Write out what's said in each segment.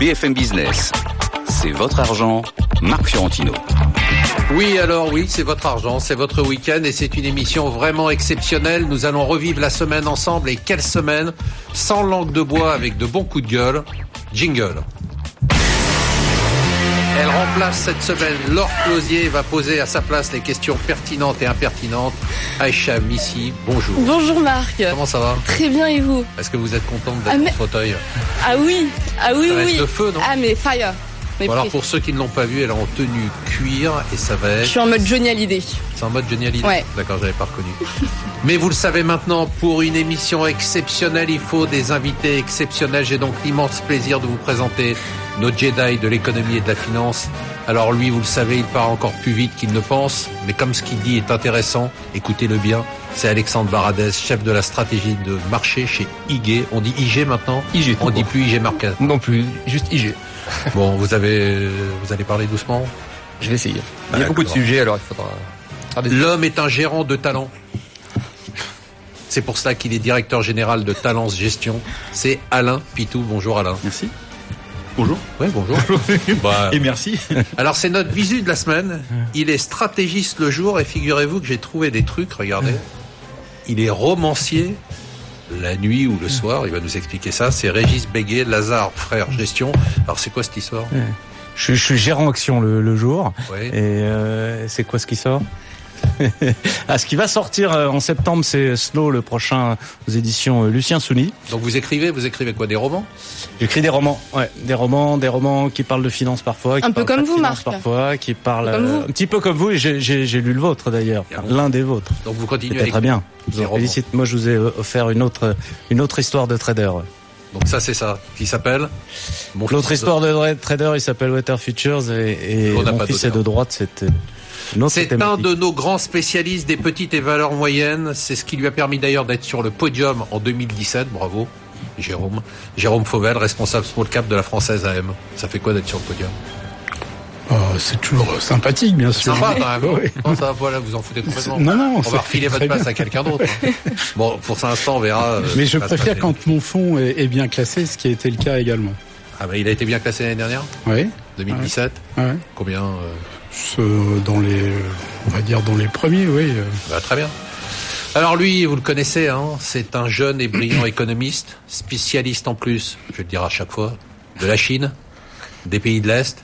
BFM Business. C'est votre argent, Marc Fiorentino. Oui, alors oui, c'est votre argent, c'est votre week-end et c'est une émission vraiment exceptionnelle. Nous allons revivre la semaine ensemble et quelle semaine Sans langue de bois avec de bons coups de gueule. Jingle. Elle remplace cette semaine Laure Closier et va poser à sa place les questions pertinentes et impertinentes. Aïcha Missi, bonjour. Bonjour Marc. Comment ça va? Très bien et vous? Est-ce que vous êtes contente d'être Ah, mais- au fauteuil? Ah oui, ah oui, Ça reste oui. le feu, non? Ah mais fire. Mais Bon, Alors pour ceux qui ne l'ont pas vu, elle est en tenue cuir et ça va Je être... suis en mode Johnny Hallyday. C'est en mode génialité Ouais. D'accord, j'avais pas reconnu. Mais vous le savez maintenant, pour une émission exceptionnelle, il faut des invités exceptionnels. J'ai donc l'immense plaisir de vous présenter nos Jedi de l'économie et de la finance. Alors lui, vous le savez, il part encore plus vite qu'il ne pense, mais comme ce qu'il dit est intéressant, écoutez-le bien. C'est Alexandre Baradez, chef de la stratégie de marché chez IG. On dit IG maintenant IG, On dit plus IG Market. Non plus, juste IG. Bon, vous avez, vous allez parler doucement. Je vais essayer. Il y a beaucoup de sujets, alors il faudra des... L'homme est un gérant de talent. C'est pour cela qu'il est directeur général de Talents Gestion. C'est Alain Pitou. Bonjour Alain. Merci. Bonjour. Oui, bonjour. Bah, Et merci. alors c'est notre visu de la semaine. Il est stratégiste le jour et figurez-vous que j'ai trouvé des trucs. Regardez. Il est romancier la nuit ou le soir. Il va nous expliquer ça. C'est Régis Béguet, Lazare, frère gestion. Alors c'est quoi cette histoire? Je, suis- je suis gérant action le, le jour. Oui. Et euh, c'est quoi ce qui sort? ah, Ce qui va sortir euh, en septembre, c'est Snow, le prochain aux éditions euh, Lucien Souni. Donc vous écrivez, vous écrivez quoi Des romans? J'écris des romans, ouais, des romans, des romans qui parlent de finances parfois, qui Un peu comme vous, Marc. parfois, qui parlent Comme euh, vous. un petit peu comme vous. J'ai- lu le vôtre d'ailleurs, l'un des vôtres. Donc vous continuez à très bien. Je Des vous félicite. Moi, je vous ai euh, offert une autre, une autre histoire de trader. Donc ça c'est ça. Qui s'appelle L'autre histoire de trader, il s'appelle Weather Futures et, et mon fils est de droite. C'était C'est un de nos grands spécialistes des petites et valeurs moyennes. C'est ce qui lui a permis d'ailleurs d'être sur le podium en 2017. Bravo, Jérôme. Jérôme Fauvel, responsable small cap de la Française AM. Ça fait quoi d'être sur le podium? Oh, c'est toujours sympathique, bien sûr. Sympa quand même. Oui. Non, ça, voilà, vous en foutez complètement. Non, non, On va refiler votre place bien. à quelqu'un d'autre. hein. Bon, pour l'instant, on verra. euh, Mais je préfère quand mon fonds est, est bien classé, ce qui a été le cas également. Ah bah, il a été bien classé l'année dernière, Oui. 2017. Ouais. Combien euh, dans les, on va dire dans les premiers, oui. Bah, très bien. Alors lui, vous le connaissez, hein, c'est un jeune et brillant économiste, spécialiste en plus, je le dire à chaque fois, de la Chine, des pays de l'Est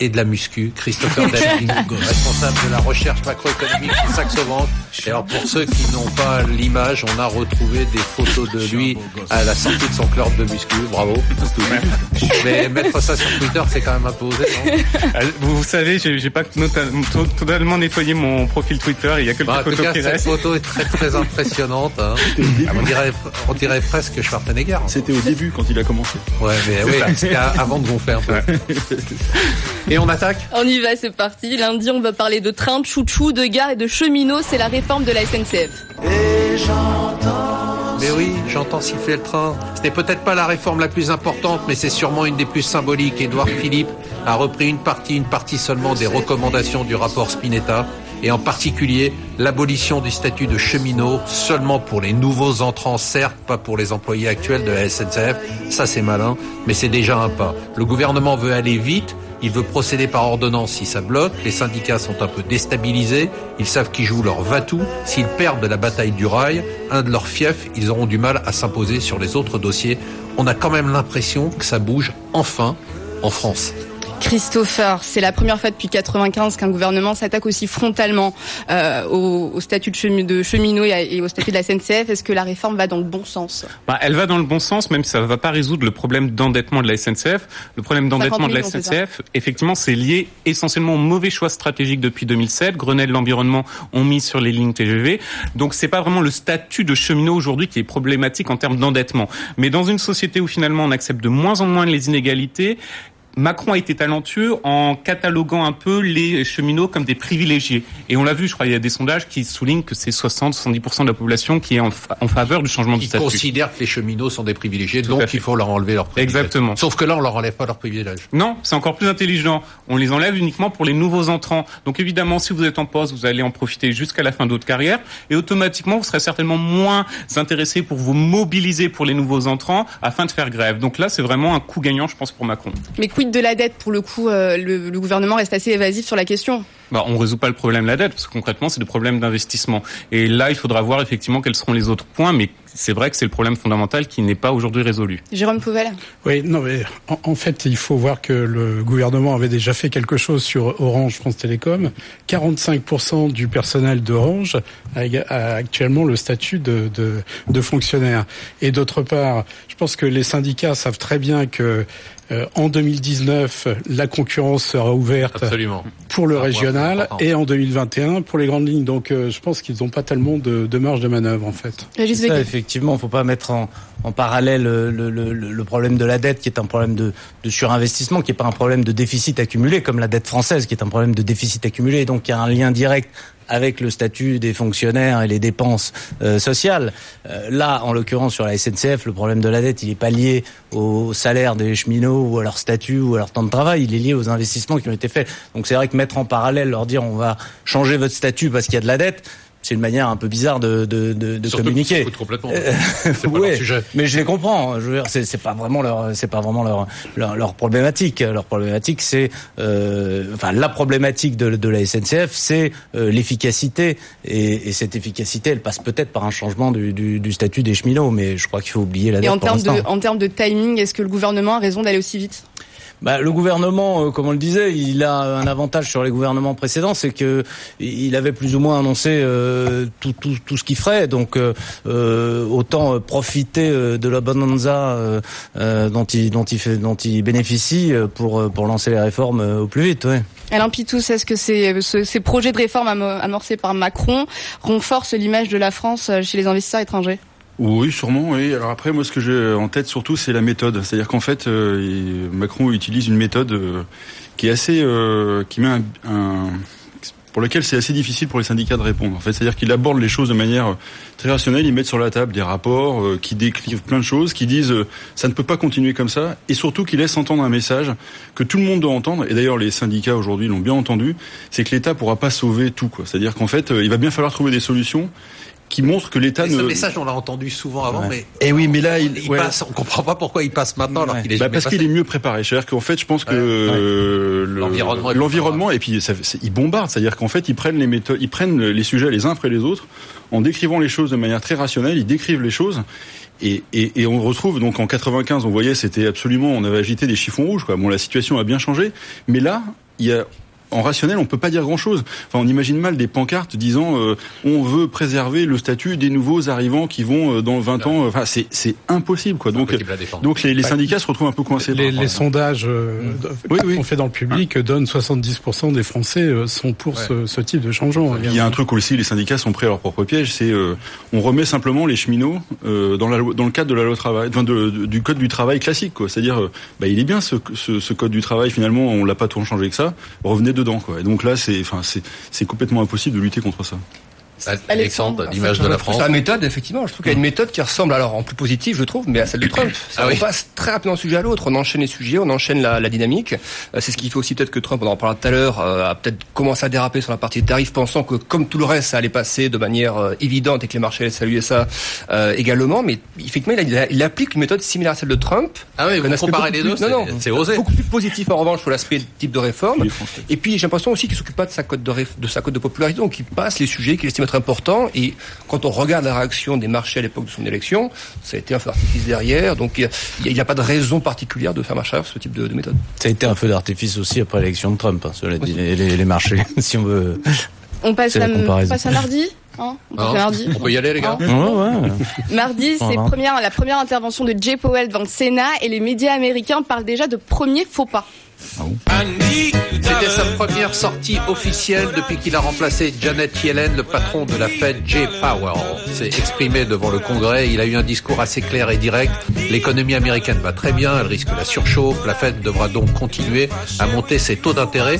et de la muscu. Christopher David, responsable de la recherche macroéconomique chez Saxo Bank. Et alors pour ceux qui n'ont pas l'image, on a retrouvé des photos de lui à la sortie de son club de muscu. Bravo. Mais mettre ça sur Twitter, c'est quand même un peu osé, non? Ah, Vous, savez, j'ai pas totalement nettoyé mon profil Twitter. Il y a quelques Bah, photos cas, qui cette restent. photo est très très impressionnante. Hein. On, dirait, on dirait presque Schwarzenegger. C'était au début quand il a commencé. Ouais, mais oui, c'était avant de gonfler un peu. Et on attaque On y va, c'est parti. Lundi, on va parler de train, de chouchou, de gare et de cheminots. C'est la réforme de la SNCF. Mais oui, j'entends siffler le train. Ce n'est peut-être pas la réforme la plus importante, mais c'est sûrement une des plus symboliques. Édouard Philippe a repris une partie, une partie seulement des recommandations du rapport Spinetta, et en particulier l'abolition du statut de cheminot seulement pour les nouveaux entrants, certes, pas pour les employés actuels de la SNCF. Ça, c'est malin, mais c'est déjà un pas. Le gouvernement veut aller vite. Il veut procéder par ordonnance si ça bloque. Les syndicats sont un peu déstabilisés. Ils savent qu'ils jouent leur va-tout. S'ils perdent de la bataille du rail, un de leurs fiefs, ils auront du mal à s'imposer sur les autres dossiers. On a quand même l'impression que ça bouge enfin en France. Christopher, c'est la première fois depuis 95 qu'un gouvernement s'attaque aussi frontalement euh, au, au statut de, chemi- de cheminot et, au statut de la SNCF. Est-ce que la réforme va dans le bon sens? Bah, elle va dans le bon sens, même si ça ne va pas résoudre le problème d'endettement de la SNCF. Le problème d'endettement de la 50 millions, c'est SNCF, effectivement, c'est lié essentiellement au mauvais choix stratégique depuis 2007. Grenelle, l'environnement ont mis sur les lignes TGV. Donc, c'est pas vraiment le statut de cheminot aujourd'hui qui est problématique en termes d'endettement. Mais dans une société où finalement on accepte de moins en moins les inégalités, Macron a été talentueux en cataloguant un peu les cheminots comme des privilégiés. Et on l'a vu, je crois, il y a des sondages qui soulignent que c'est 60-70% de la population qui est en, fa- en faveur du changement du Ils statut. considèrent que les cheminots sont des privilégiés, Tout donc il faut leur enlever leurs privilèges. Exactement. Sauf que là, on leur enlève pas leurs privilèges. Non, c'est encore plus intelligent. On les enlève uniquement pour les nouveaux entrants. Donc évidemment, si vous êtes en poste, vous allez en profiter jusqu'à la fin de votre carrière. Et automatiquement, vous serez certainement moins intéressé pour vous mobiliser pour les nouveaux entrants afin de faire grève. Donc là, c'est vraiment un coup gagnant, je pense, pour Macron. Mais quid de la dette Pour le coup, euh, le, le gouvernement reste assez évasif sur la question. Bah, on résout pas le problème de la dette, parce que concrètement, c'est des problèmes d'investissement. Et là, il faudra voir effectivement quels seront les autres points, mais c'est vrai que c'est le problème fondamental qui n'est pas aujourd'hui résolu. Jérôme Pouvel Oui, non, mais en, en fait, il faut voir que le gouvernement avait déjà fait quelque chose sur Orange France Télécom. 45% du personnel d'Orange a, a actuellement le statut de, de, de fonctionnaire. Et d'autre part, je pense que les syndicats savent très bien que euh, en 2019, la concurrence sera ouverte Absolument. pour le Ah, régional et en 2021 pour les grandes lignes. Donc, euh, je pense qu'ils n'ont pas tellement de, de marge de manœuvre, en fait. Ça, effectivement, faut pas mettre en, en parallèle le, le, le, le problème de la dette, qui est un problème de, de surinvestissement, qui est pas un problème de déficit accumulé, comme la dette française, qui est un problème de déficit accumulé. Donc, il y a un lien direct avec le statut des fonctionnaires et les dépenses euh, sociales. Euh, là, en l'occurrence, sur la SNCF, le problème de la dette, il n'est pas lié au salaire des cheminots ou à leur statut ou à leur temps de travail, il est lié aux investissements qui ont été faits. Donc c'est vrai que mettre en parallèle, leur dire on va changer votre statut parce qu'il y a de la dette, c'est une manière un peu bizarre de, de, de, de Surtout qu'ils communiquer. complètement. Euh, C'est pas ouais, leur sujet. mais je les comprends. Je veux dire, c'est pas vraiment leur, c'est pas vraiment leur, leur, leur problématique. Leur problématique, c'est, euh, enfin, la problématique de, de la SNCF, c'est euh, l'efficacité. Et, et cette efficacité, elle passe peut-être par un changement du, du, du statut des cheminots. Mais je crois qu'il faut oublier la Et termes, de, en termes de timing, est-ce que le gouvernement a raison d'aller aussi vite? Bah, le gouvernement, euh, comme on le disait, il a un avantage sur les gouvernements précédents, c'est que il avait plus ou moins annoncé euh, tout, ce qu'il ferait. Donc, euh, autant profiter de la bonanza dont il bénéficie pour lancer les réformes au plus vite. Ouais. Alain Pitous, est-ce que ces, ce- ces projets de réforme amo- amorcés par Macron renforcent l'image de la France chez les investisseurs étrangers? Oui, sûrement. Oui. Alors après, moi, ce que j'ai en tête surtout, c'est la méthode. C'est-à-dire qu'en fait, euh, Macron utilise une méthode euh, qui est assez, euh, qui met un, pour lequel c'est assez difficile pour les syndicats de répondre. En fait, c'est-à-dire qu'il aborde les choses de manière très rationnelle. Ils mettent sur la table des rapports qui décrivent plein de choses, qui disent ça ne peut pas continuer comme ça, et surtout qui laissent entendre un message que tout le monde doit entendre. Et d'ailleurs, les syndicats aujourd'hui l'ont bien entendu. C'est que l'État pourra pas sauver tout. C'est-à-dire qu'en fait, il va bien falloir trouver des solutions qui montrent que l'État ne ce message, on l'a entendu souvent avant, Ouais. mais et oui, mais là, il, il ouais. passe. On comprend pas pourquoi il passe maintenant alors qu'il est Bah, parce qu'il est mieux préparé. C'est-à-dire qu'en fait, je pense que Ouais. euh, le- L'environnement l'environnement et puis ça, ils bombardent. C'est-à-dire qu'en fait, ils prennent les méthodes, ils prennent les sujets les uns après les autres en décrivant les choses de manière très rationnelle. Ils décrivent les choses. Et, et, et on retrouve donc en 95, on voyait, c'était absolument, on avait agité des chiffons rouges. Quoi. Bon, la situation a bien changé, mais là, il y a en rationnel, on peut pas dire grand-chose. Enfin, on imagine mal des pancartes disant euh, on veut préserver le statut des nouveaux arrivants qui vont euh, dans 20 ans. Enfin, c'est c'est impossible quoi. Donc donc les, les syndicats se retrouvent un peu coincés. Les, les sondages euh, Oui, oui. qu'on fait dans le public donnent 70% des Français sont pour ce, ce type de changement. Il y a un truc aussi, les syndicats sont pris à leur propre piège, c'est euh, on remet simplement les cheminots euh, dans, la, loi- dans le cadre de la loi travail, enfin, de- de- du code du travail classique, quoi. C'est-à-dire, bah, il est bien ce, ce, ce code du travail. Finalement, on l'a pas trop changé que ça. Revenez dedans. Et donc là, c'est complètement impossible de lutter contre ça. Alexandre, l'image de la France. La méthode, effectivement, je trouve qu'il y a une méthode qui ressemble, alors en plus positif, je trouve, mais à celle de Trump. Ça, Ah on oui. passe très rapidement d'un sujet à l'autre, on enchaîne les sujets, on enchaîne la, la dynamique. Euh, C'est ce qui fait aussi peut-être que Trump, on en parlera tout à l'heure, euh, a peut-être commencé à déraper sur la partie des tarifs, pensant que comme tout le reste, ça allait passer de manière euh, évidente et que les marchés allaient saluer ça euh, également. Mais effectivement, il, a- il applique une méthode similaire à celle de Trump. Ah oui, vous comparez les deux, plus- non, c'est- non, c'est osé. Beaucoup plus positif en revanche sur l'aspect type de réforme. Et puis j'ai l'impression aussi qu'il s'occupe pas de sa cote de, réf- de sa cote de popularité, donc il passe les sujets qu'il estime être importants. Et quand on regarde la réaction des marchés à l'époque de son élection, ça a été un feu d'artifice derrière. Donc il n'y a, pas de raison particulière de faire marche arrière sur ce type de, de méthode. Ça a été un feu d'artifice aussi après l'élection de Trump. hein, cela dit, les, les, les marchés, si on veut. On passe la à, on comparaison. passe à mardi hein on à mardi. On peut y aller, les gars Ouais, ouais. Mardi, c'est Voilà. première, la première intervention de Jay Powell devant le Sénat et les médias américains parlent déjà de premier faux pas. C'était sa première sortie officielle depuis qu'il a remplacé Janet Yellen, le patron de la Fed, Jay Powell. S'est exprimé devant le Congrès. Il a eu un discours assez clair et direct. L'économie américaine va très bien. Elle risque la surchauffe. La Fed devra donc continuer à monter ses taux d'intérêt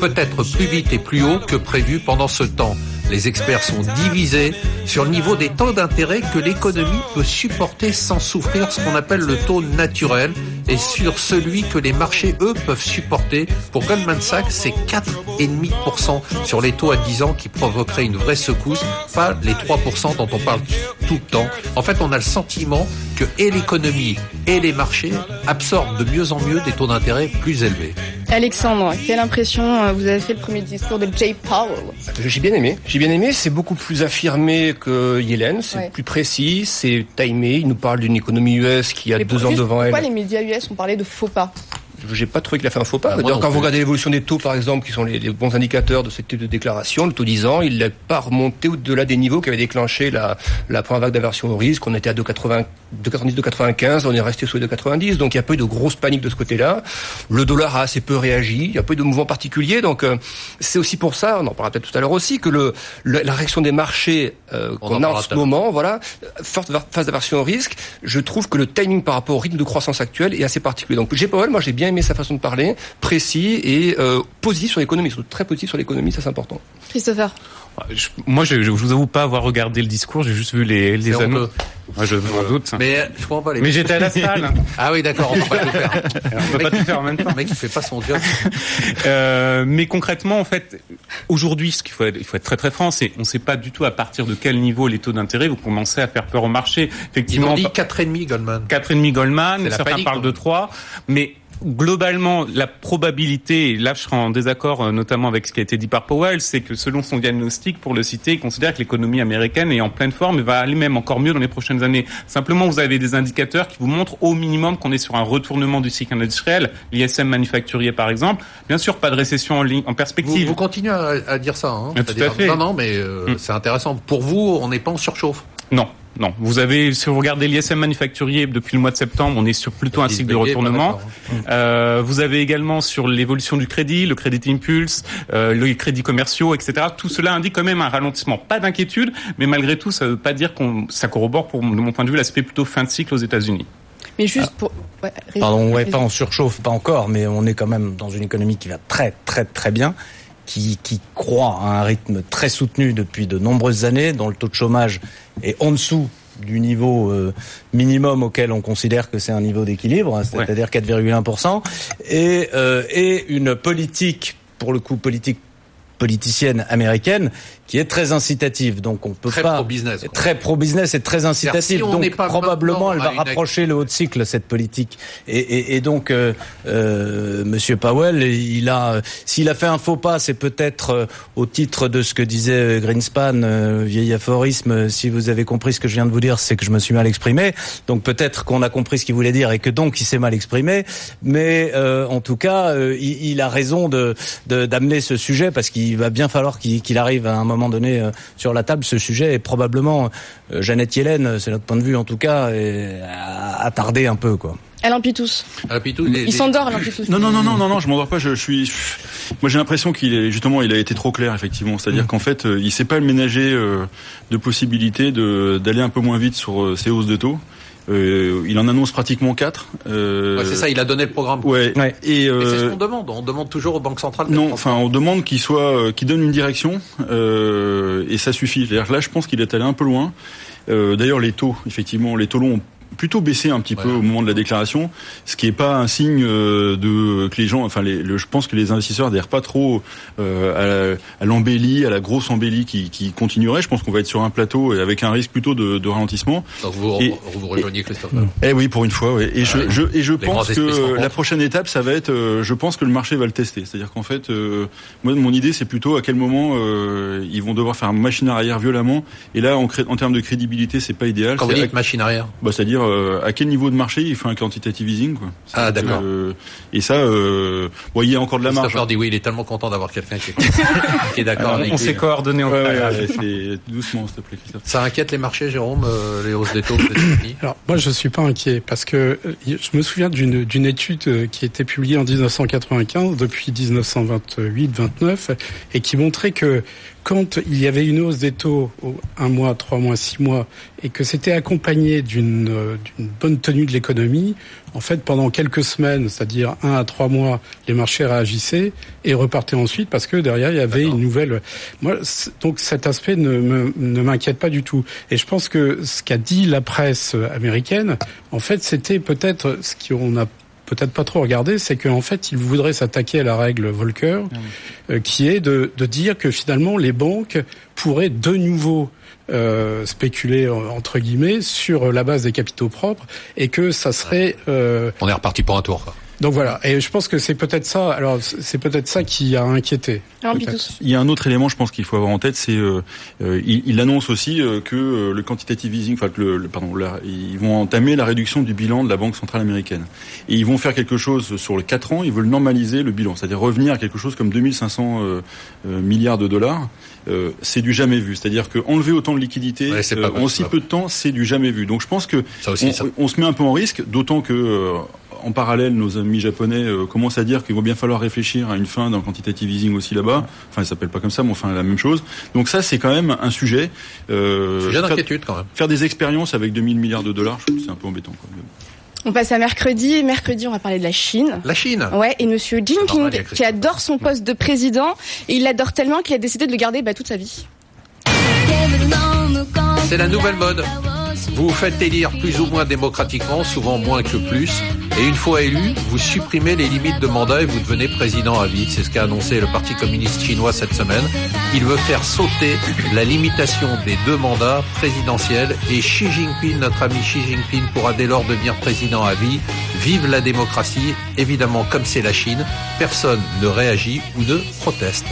peut-être plus vite et plus haut que prévu pendant ce temps. Les experts sont divisés sur le niveau des taux d'intérêt que l'économie peut supporter sans souffrir ce qu'on appelle le taux naturel et sur celui que les marchés, eux, peuvent supporter. Pour Goldman Sachs, c'est 4,5% sur les taux à 10 ans qui provoqueraient une vraie secousse, pas les 3% dont on parle tout le temps. En fait, on a le sentiment que et l'économie et les marchés absorbent de mieux en mieux des taux d'intérêt plus élevés. Alexandre, quelle impression euh, vous avez fait le premier discours de Jay Powell J'ai bien aimé. J'ai bien aimé. C'est beaucoup plus affirmé que Yellen. C'est Ouais. plus précis. C'est timé. Il nous parle d'une économie US qui a Mais deux ans juste devant elle. Pourquoi les médias US ont parlé de faux pas? J'ai pas trouvé qu'il a fait un faux pas. Ah, moi quand vous regardez l'évolution des taux, par exemple, qui sont les, les bons indicateurs de ce type de déclaration, le taux 10 ans, il n'a pas remonté au-delà des niveaux qui avaient déclenché la, la première vague d'aversion au risque. On était à 2,80 2,90, 2,95, on est resté sous les 2,90. Donc il n'y a pas eu de grosse panique de ce côté-là. Le dollar a assez peu réagi. Il n'y a pas eu de mouvement particulier. Donc euh, c'est aussi pour ça, on en parlera peut-être tout à l'heure aussi, que le, le- la réaction des marchés euh, qu'on a en ce moment, voilà, forte phase d'aversion au risque, je trouve que le timing par rapport au rythme de croissance actuel est assez particulier. Donc J. Powell, moi j'ai bien aimé sa façon de parler, précis et euh, positif sur l'économie, surtout très positif sur l'économie, ça c'est important. Christopher Je- moi, je, je vous avoue pas avoir regardé le discours, j'ai juste vu les, les annonces. Moi, je m'en doute. Mais, Mais je comprends pas les. j'étais à la salle. Ah oui, d'accord, on peut pas tout faire. On peut pas tout faire en même temps. Le mec, il fait pas son job. Euh, mais concrètement, en fait, aujourd'hui, ce qu'il faut, être, il faut être très très franc, c'est on ne sait pas du tout à partir de quel niveau les taux d'intérêt vont commencer à faire peur au marché. Ils Effectivement, m'ont dit 4,5 Goldman. 4,5 Goldman, C'est la certains panique, parlent hein. de 3, mais globalement, la probabilité, et là je serai en désaccord euh, notamment avec ce qui a été dit par Powell, c'est que selon son diagnostic, pour le citer, il considère que l'économie américaine est en pleine forme et va aller même encore mieux dans les prochaines années. Simplement, vous avez des indicateurs qui vous montrent au minimum qu'on est sur un retournement du cycle industriel, l'ISM manufacturier par exemple. Bien sûr, pas de récession en, ligne, en Vous, perspective. vous continuez à, à dire ça, hein tout à fait. Non, non, mais euh, Mm. c'est intéressant. Pour vous, on n'est pas en surchauffe. Non, non. Vous avez, si vous regardez l'ISM manufacturier depuis le mois de septembre, on est sur plutôt un cycle de retournement. Euh, vous avez également sur l'évolution du crédit, le crédit impulse, euh, les crédits commerciaux, etc. Tout cela indique quand même un ralentissement. Pas d'inquiétude, mais malgré tout, ça ne veut pas dire qu'on, ça corrobore, pour, de mon point de vue, l'aspect plutôt fin de cycle aux États-Unis. Mais juste pour... Ouais, Pardon, ouais, pas en surchauffe, pas encore, mais on est quand même dans une économie qui va très très très bien, qui, qui croît à un rythme très soutenu depuis de nombreuses années, dont le taux de chômage est en dessous du niveau euh, minimum auquel on considère que c'est un niveau d'équilibre, hein, c'est-à-dire 4,1%, et, euh, et une politique, pour le coup politique politicienne américaine, qui est très incitative. Donc on peut Très pas pro-business, quoi. très pro-business et très incitative. si donc pas probablement elle va une- rapprocher le haut de cycle cette politique. Et, et, et donc euh, euh, Monsieur Powell, il a, s'il a fait un faux pas, c'est peut-être euh, au titre de ce que disait euh, Greenspan, euh, vieil aphorisme. Si vous avez compris ce que je viens de vous dire, c'est que je me suis mal exprimé. Donc peut-être qu'on a compris ce qu'il voulait dire et que donc il s'est mal exprimé. Mais euh, en tout cas, il, il a raison de d'amener ce sujet parce qu'il va bien falloir qu'il arrive à un moment donné euh, sur la table. Ce sujet est probablement euh, Jeannette Yellen, euh, c'est notre point de vue en tout cas, a, a tardé un peu quoi. Alain Pitous. Les- Il s'endort, Alain Pitous. Non, non, non, non, non, non, je m'endors pas. Je, je suis. Moi, j'ai l'impression qu'il est justement, il a été trop clair, effectivement. C'est-à-dire qu'en fait, il sait pas ménager euh, de possibilités de d'aller un peu moins vite sur euh, ces hausses de taux. Euh, il en annonce pratiquement quatre. Euh, Ouais, c'est ça, il a donné le programme. Ouais. Ouais. Et Et c'est ce euh, qu'on demande. On demande toujours aux banques centrales. non, enfin, on demande qu'il soit, euh, qu'il donne une direction, euh, et ça suffit. C'est-à-dire que là, je pense qu'il est allé un peu loin. Euh, D'ailleurs, les taux, effectivement, les taux longs ont plutôt baissé un petit peu au moment de la déclaration, ce qui est pas un signe euh, de que les gens, enfin, les, le- je pense que les investisseurs adhèrent pas trop euh, à, l'embellie, à la grosse embellie qui, qui continuerait. Je pense qu'on va être sur un plateau avec un risque plutôt de, de ralentissement. Donc vous, Et- vous rejoignez Christophe. Eh oui, pour une fois. Ouais. Et je, et pense que la prochaine étape, ça va être. euh, je pense que le marché va le tester. C'est-à-dire qu'en fait, euh, moi, mon idée, c'est plutôt à quel moment ils vont devoir faire machine arrière violemment. Et là, en, termes de crédibilité, c'est pas idéal. Quand vous dites machine arrière. bah, c'est-à-dire euh, à quel niveau de marché il fait un quantitative easing. Quoi. Ah, d'accord. que, et ça, euh, bon, il y a encore de la marge. Christopher dit oui, il est tellement content d'avoir quelqu'un qui est, d'accord On s'est coordonné en Ouais, ouais, ouais, doucement, s'il te plaît, Christophe. Ça inquiète les marchés, Jérôme, euh, les hausses des taux Alors moi je suis pas inquiet parce que euh, je me souviens d'une d'une étude euh, qui était publiée en 1995 depuis 1928-29 et qui montrait que quand il y avait une hausse des taux au un mois, trois mois, six mois et que c'était accompagné d'une euh, d'une bonne tenue de l'économie, en fait pendant quelques semaines, c'est-à-dire un à trois mois, les marchés réagissaient et repartaient ensuite parce que derrière il y avait une nouvelle. Moi donc cet aspect ne m'inquiète pas du tout. Et je pense que ce qu'a dit la presse américaine, en fait, c'était peut-être ce qu'on a peut-être pas trop regardé, c'est qu'en fait, ils voudraient s'attaquer à la règle Volcker, euh, qui est de, de dire que finalement, les banques pourraient de nouveau euh, spéculer euh, entre guillemets sur la base des capitaux propres et que ça serait euh, On est reparti pour un tour. quoi. donc voilà et je pense que c'est peut-être ça alors c'est peut-être ça qui a inquiété Alors. Il y a un autre élément, je pense qu'il faut avoir en tête, c'est euh, il, il annonce aussi euh, que le quantitative easing, enfin le, le- pardon, la- ils vont entamer la réduction du bilan de la Banque centrale américaine. Et ils vont faire quelque chose sur les quatre ans. Ils veulent normaliser le bilan, c'est-à-dire revenir à quelque chose comme 2500 euh, euh, milliards de dollars. Euh, c'est du jamais vu. C'est-à-dire que enlever autant de liquidités Ouais, euh, en si peu de temps, c'est du jamais vu. Donc je pense que Ça aussi, on, ça. on se met un peu en risque, d'autant que euh, en parallèle, nos amis japonais euh, commencent à dire qu'il va bien falloir réfléchir à une fin d'un quantitative easing aussi là-bas. Enfin, ça s'appelle pas comme ça, mais enfin la même chose. Donc ça, c'est quand même un sujet. Euh, Sujet d'inquiétude quand même. faire des expériences avec 2000 milliards de dollars, je trouve que c'est un peu embêtant. Quoi. On passe à mercredi. Et mercredi, on va parler de la Chine. La Chine. Ouais, et Monsieur Jinping, qui adore son poste de président, et il l'adore tellement qu'il a décidé de le garder bah, toute sa vie. C'est la nouvelle mode. Vous vous faites élire plus ou moins démocratiquement, souvent moins que plus, et une fois élu, vous supprimez les limites de mandat et vous devenez président à vie. C'est ce qu'a annoncé le Parti communiste chinois cette semaine. Il veut faire sauter la limitation des deux mandats présidentiels et Xi Jinping, notre ami Xi Jinping, pourra dès lors devenir président à vie. Vive la démocratie. Évidemment, comme c'est la Chine, personne ne réagit ou ne proteste.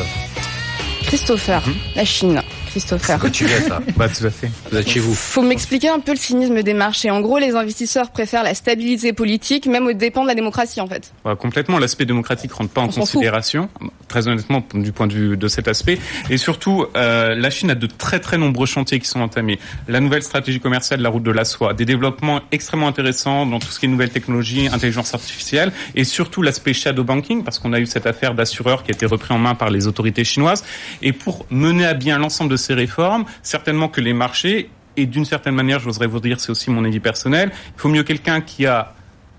Christopher, la Chine. Christopher. Que tu viens, ça. Bah, tout à fait. Vous êtes chez vous. Faut m'expliquer un peu le cynisme des marchés. En gros, les investisseurs préfèrent la stabilité politique, même au dépens de la démocratie, en fait. Complètement, l'aspect démocratique rentre pas en fout. considération, très honnêtement, du point de vue de cet aspect. Et surtout, euh, la Chine a de très très nombreux chantiers qui sont entamés. La nouvelle stratégie commerciale de la route de la soie, des développements extrêmement intéressants dans tout ce qui est nouvelles technologies, intelligence artificielle, et surtout l'aspect shadow banking, parce qu'on a eu cette affaire d'assureur qui a été repris en main par les autorités chinoises. Et pour mener à bien l'ensemble de ces réformes, certainement que les marchés et d'une certaine manière, j'oserais vous dire, c'est aussi mon avis personnel, il faut mieux quelqu'un qui a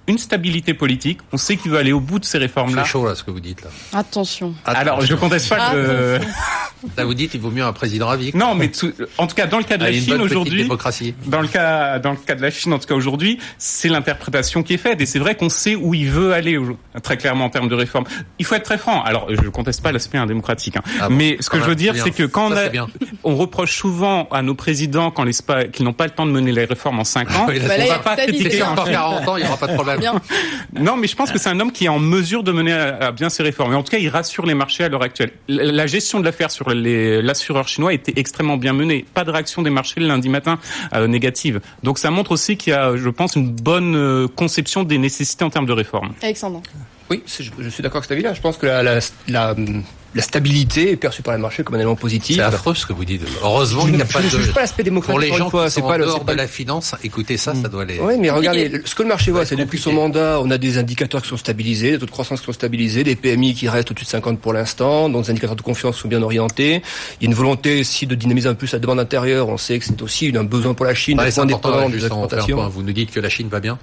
une stabilité politique, on sait qu'il veut aller au bout de ces réformes-là. C'est chaud là ce que vous dites là. Attention. Alors, je conteste pas Ah, que... Là vous dites il vaut mieux un président à vie. Non, mais tout- en tout cas, dans le cas de la Ah, Chine aujourd'hui, démocratie. dans le cas, dans le cas de la Chine, en tout cas aujourd'hui, c'est l'interprétation qui est faite, et c'est vrai qu'on sait où il veut aller très clairement en termes de réforme. Il faut être très franc. Alors, je ne conteste pas l'aspect indémocratique, hein. Ah bon, mais ce que quand je veux même, dire, c'est que quand on, Ça, a- c'est bien. on reproche souvent à nos présidents quand les spa- qu'ils n'ont pas le temps de mener les réformes en cinq ans, Oui, là, Bah, on y va pas critiquer chef. 40 ans, il n'y aura pas de problème. Bien. Non, mais je pense que c'est un homme qui est en mesure de mener à, à bien ses réformes. Et en tout cas, il rassure les marchés à l'heure actuelle. La, la gestion de l'affaire sur les- l'assureur chinois était extrêmement bien menée. Pas de réaction des marchés le lundi matin euh, négative. Donc ça montre aussi qu'il y a, je pense, une bonne euh, conception des nécessités en termes de réforme. Alexandre. Oui, je, je suis d'accord avec cet avis-là. Je pense que la, la, la, la stabilité est perçue par les marchés comme un élément positif. C'est affreux ce que vous dites. Heureusement Je ne n'y a pas je ne juge de... pas l'aspect démocratique. Pour les gens fois, qui c'est sont pas en le- dehors pas de la finance, écoutez ça, ça doit les... Oui, mais Compliqué. regardez, ce que le marché voit, c'est depuis son mandat, on a des indicateurs qui sont stabilisés, des taux de croissance qui sont stabilisés, des PMI qui restent au-dessus de 50 pour l'instant, donc des indicateurs de confiance sont bien orientés. Il y a une volonté aussi de dynamiser un peu sa demande intérieure. On sait que c'est aussi un besoin pour la Chine, c'est important, indépendant là, des un exportations. point. Vous nous dites que la Chine va bien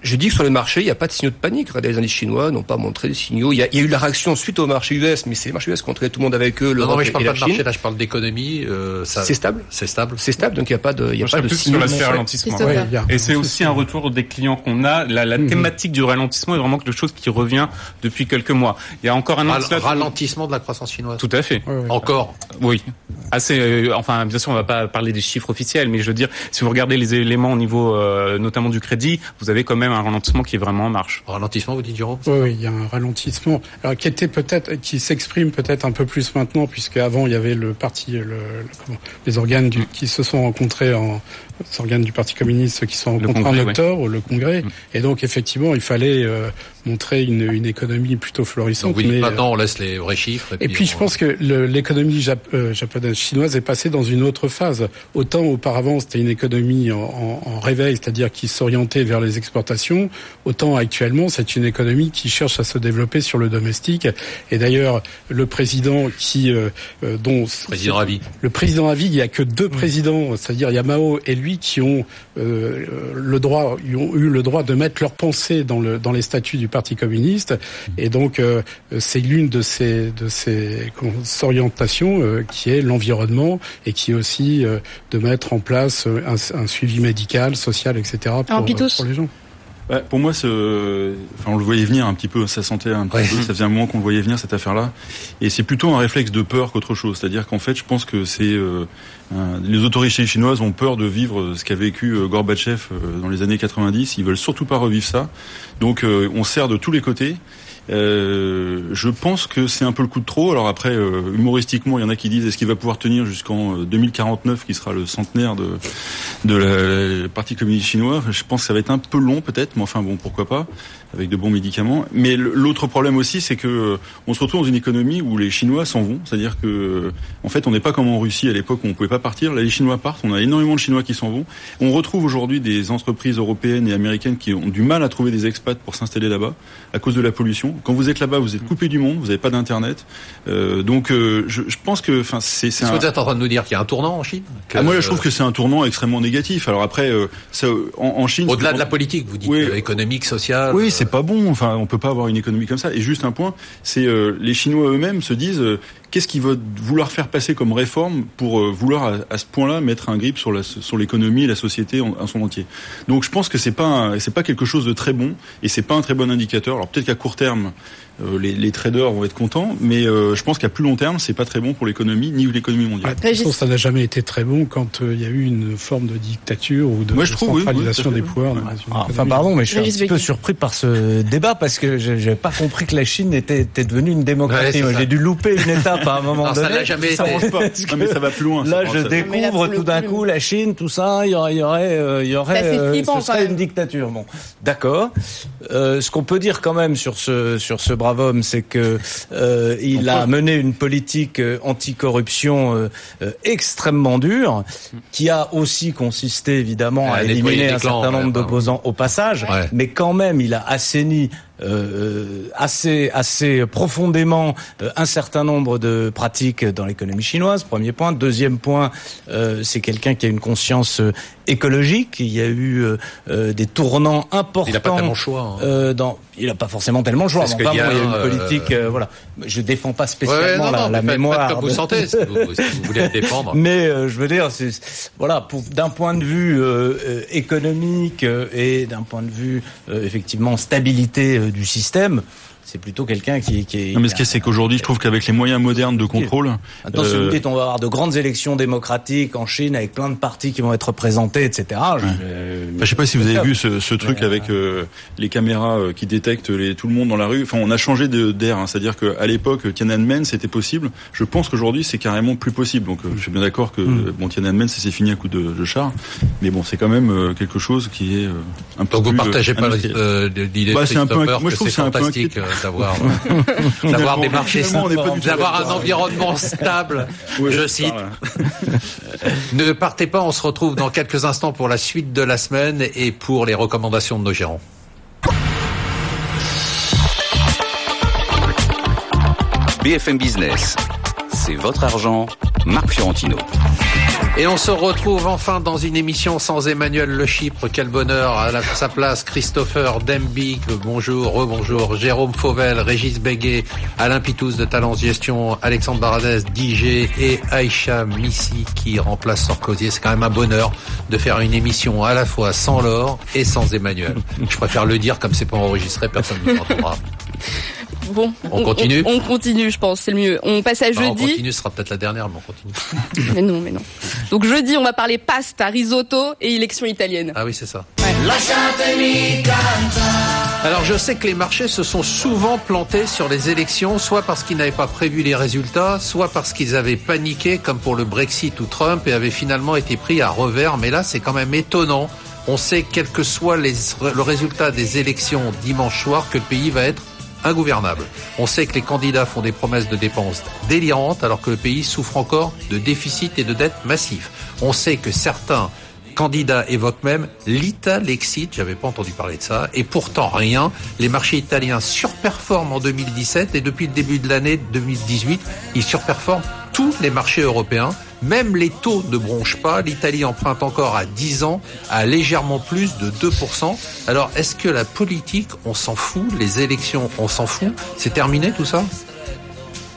Je dis que sur les marchés, il n'y a pas de signaux de panique. Regardez, Les indices chinois n'ont pas montré de signaux. Il y, a, il y a eu la réaction suite au marché US, mais c'est les marchés US qui ont traité tout le monde avec eux, Non, non, mais je parle pas de marché, là je parle d'économie. euh, ça- C'est stable. C'est stable. C'est stable, donc il n'y a pas de, il y a pas de plus signaux. sur ralentissement. Ouais, Et c'est aussi un retour des clients qu'on a. La, la Mhm. thématique du ralentissement est vraiment quelque chose qui revient depuis quelques mois. Il y a encore un Ral- ralentissement de la croissance chinoise. Tout à fait. Encore. Oui. Assez. euh, enfin, bien sûr, on va pas parler des chiffres officiels, mais je veux dire, si vous regardez les éléments au niveau, euh, notamment du crédit, vous avez quand même même un ralentissement qui est vraiment en marche. Ralentissement, vous dites Jérôme Oui, oui, il y a un ralentissement. Alors qui était peut-être, qui s'exprime peut-être un peu plus maintenant, puisque avant il y avait le parti, le, le comment, les organes du, qui se sont rencontrés en les organes du Parti communiste qui se sont rencontrés congrès, en octobre, le congrès, Mm. et donc effectivement il fallait euh, montrer une, une économie plutôt florissante. Donc vous dites mais, euh, maintenant on laisse les vrais chiffres. Et puis je pense que l'économie jap- euh, japonaise chinoise est passée dans une autre phase. Autant auparavant c'était une économie en, en- en réveil, c'est-à-dire qui s'orientait vers les exportations, autant actuellement c'est une économie qui cherche à se développer sur le domestique. Et d'ailleurs le président qui euh, euh, dont Président Ravi. le président à vie, il y a que deux présidents, c'est-à-dire Yamao et lui, qui ont euh, le droit, ont eu le droit de mettre leur pensée dans le dans les statuts du Parti communiste. Et donc euh, c'est l'une de ces de ces orientations euh, qui est l'environnement et qui est aussi euh, de mettre en place un, un suivi médical, social, etc. pour, Alors, Pitous pour les gens. Pour moi, ce... enfin, on le voyait venir un petit peu, ça sentait un petit Ouais. peu, ça faisait un moment qu'on le voyait venir cette affaire-là, et c'est plutôt un réflexe de peur qu'autre chose. C'est-à-dire qu'en fait, je pense que c'est euh, un- les autorités chinoises ont peur de vivre ce qu'a vécu euh, Gorbatchev euh, dans les années 90. Ils veulent surtout pas revivre ça, donc euh, on sert de tous les côtés. Euh, je pense que c'est un peu le coup de trop. Alors après, euh, humoristiquement, il y en a qui disent est-ce qu'il va pouvoir tenir jusqu'en euh, 2049, qui sera le centenaire de de la, la Parti communiste chinois. Je pense que ça va être un peu long peut-être, mais enfin bon, pourquoi pas, avec de bons médicaments. Mais l'autre problème aussi, c'est que euh, on se retrouve dans une économie où les Chinois s'en vont. C'est-à-dire que, euh, en fait, on n'est pas comme en Russie à l'époque où on pouvait pas partir. Là, les Chinois partent. On a énormément de Chinois qui s'en vont. On retrouve aujourd'hui des entreprises européennes et américaines qui ont du mal à trouver des expats pour s'installer là-bas à cause de la pollution. Quand vous êtes là-bas, vous êtes coupé du monde. Vous n'avez pas d'internet. Euh, donc, euh, je, je pense que, enfin, c'est Est-ce un. que vous êtes en train de nous dire qu'il y a un tournant en Chine Que- Ah, moi, là, je trouve que c'est un tournant extrêmement négatif. Alors après, euh, ça, en, en Chine, Au-delà de la politique, vous dites Oui. économique, sociale. oui, c'est pas bon. Enfin, on peut pas avoir une économie comme ça. Et juste un point, c'est les Chinois eux-mêmes se disent qu'est-ce qu'ils veulent vouloir faire passer comme réforme pour euh, vouloir à, à ce point-là mettre un grip sur la sur l'économie et la société en, en son entier? Donc, je pense que c'est pas un- c'est pas quelque chose de très bon et c'est pas un très bon indicateur. Alors peut-être qu'à court terme, euh, les, les traders vont être contents, mais euh, je pense qu'à plus long terme, c'est pas très bon pour l'économie ni l'économie mondiale. Ouais, de toute façon, ça n'a jamais été très bon quand euh, il y a eu une forme de dictature ou de, Moi, je de trouve, oui, oui, centralisation des pouvoirs. Ouais. Ah, enfin, pardon, mais je suis un petit peu surpris par ce débat parce que je n'avais pas compris que la Chine était, était devenue une démocratie. J'ai dû louper une étape à un moment Non, ça donné. l'a jamais Ça été. pas. Non, mais ça va plus loin. Là, ça, je ça- là, découvre tout d'un coup, la Chine, tout ça. Il y aurait, il y aurait, euh, il y aurait, C'est assez euh, flippant, ce serait une dictature. Bon, d'accord. Euh, ce qu'on peut dire quand même sur ce sur ce brave homme, c'est que euh, il a mené une politique euh, anticorruption euh, euh, extrêmement dure, qui a aussi consisté évidemment À à éliminer un clans, certain nombre d'opposants au passage, Ouais. mais quand même, il a assaini assez assez profondément euh, un certain nombre de pratiques dans l'économie chinoise. Premier point. Deuxième point, euh, c'est quelqu'un qui a une conscience euh, écologique. Il y a eu euh, euh, des tournants importants. Il n'a pas tellement le choix. hein. Euh, dans, il n'a pas forcément tellement le choix. Parce y a bon, il y a une un, euh, politique. euh, voilà. Je défends pas Ouais, spécialement non, la, non, mémoire. comme vous sentez, si vous, si vous voulez le défendre. mais euh, je veux dire, voilà, d'un point de vue euh, euh, économique euh, et d'un point de vue euh, effectivement stabilité euh, du système, c'est plutôt quelqu'un qui, qui est. Non, mais ce qu'il y a, c'est qu'aujourd'hui, je trouve qu'avec les moyens modernes de contrôle, Attends, si euh, vous dites on va avoir de grandes élections démocratiques en Chine avec plein de partis qui vont être représentés, etc. je- Enfin, je sais pas si vous avez vu ce, ce truc avec euh, les caméras euh, qui détectent les, tout le monde dans la rue. Enfin, on a changé d'air. Hein. C'est-à-dire qu'à l'époque, Tiananmen, c'était possible. Je pense qu'aujourd'hui, c'est carrément plus possible. Donc, euh, je suis bien d'accord que Mm. bon, Tiananmen, ça s'est fini à coup de, de char. Mais bon, c'est quand même euh, quelque chose qui est euh, un peu Donc vous plus, partagez euh, pas euh, l'idée Bah, de c'est un peu Christopher moi, je trouve c'est que c'est un peu d'avoir d'avoir des marchés d'avoir un environnement stable. Je cite. Ne partez pas, on se retrouve dans quelques instants pour la suite de la semaine et pour les recommandations de nos gérants. BFM Business, c'est votre argent, Marc Fiorentino. Et on se retrouve enfin dans une émission sans Emmanuel Le Chypre. Quel bonheur. À sa place, Christopher Dembic. Bonjour, rebonjour. Jérôme Fauvel, Régis Béguet, Alain Pitous de Talence Gestion, Alexandre Baradès, DJ et Aïcha Missi qui remplace Sarkozy. C'est quand même un bonheur de faire une émission à la fois sans Laure et sans Emmanuel. Je préfère le dire comme c'est pas enregistré, personne ne m'entendra. bon, On continue on, continue, je pense, c'est le mieux. On passe à Enfin, on jeudi. continue, ce sera peut-être la dernière, mais on continue. Mais non, mais non. Donc jeudi, on va parler pasta, risotto et élection italienne. Ah oui, c'est ça. Alors je sais que les marchés se sont souvent plantés sur les élections, soit parce qu'ils n'avaient pas prévu les résultats, soit parce qu'ils avaient paniqué, comme pour le Brexit ou Trump, et avaient finalement été pris à revers. Mais là, c'est quand même étonnant. On sait, quel que soit les- le résultat des élections dimanche soir, que le pays va être ingouvernable. On sait que les candidats font des promesses de dépenses délirantes, alors que le pays souffre encore de déficit et de dettes massifs. On sait que certains candidat évoque même l'Italexit, j'avais pas entendu parler de ça, et pourtant rien. Les marchés italiens surperforment en 2017 et depuis le début de l'année 2018, ils surperforment tous les marchés européens. Même les taux ne bronchent pas. L'Italie emprunte encore à 10 ans à légèrement plus de 2%. Alors, est-ce que la politique, on s'en fout? Les élections, on s'en fout? C'est terminé tout ça?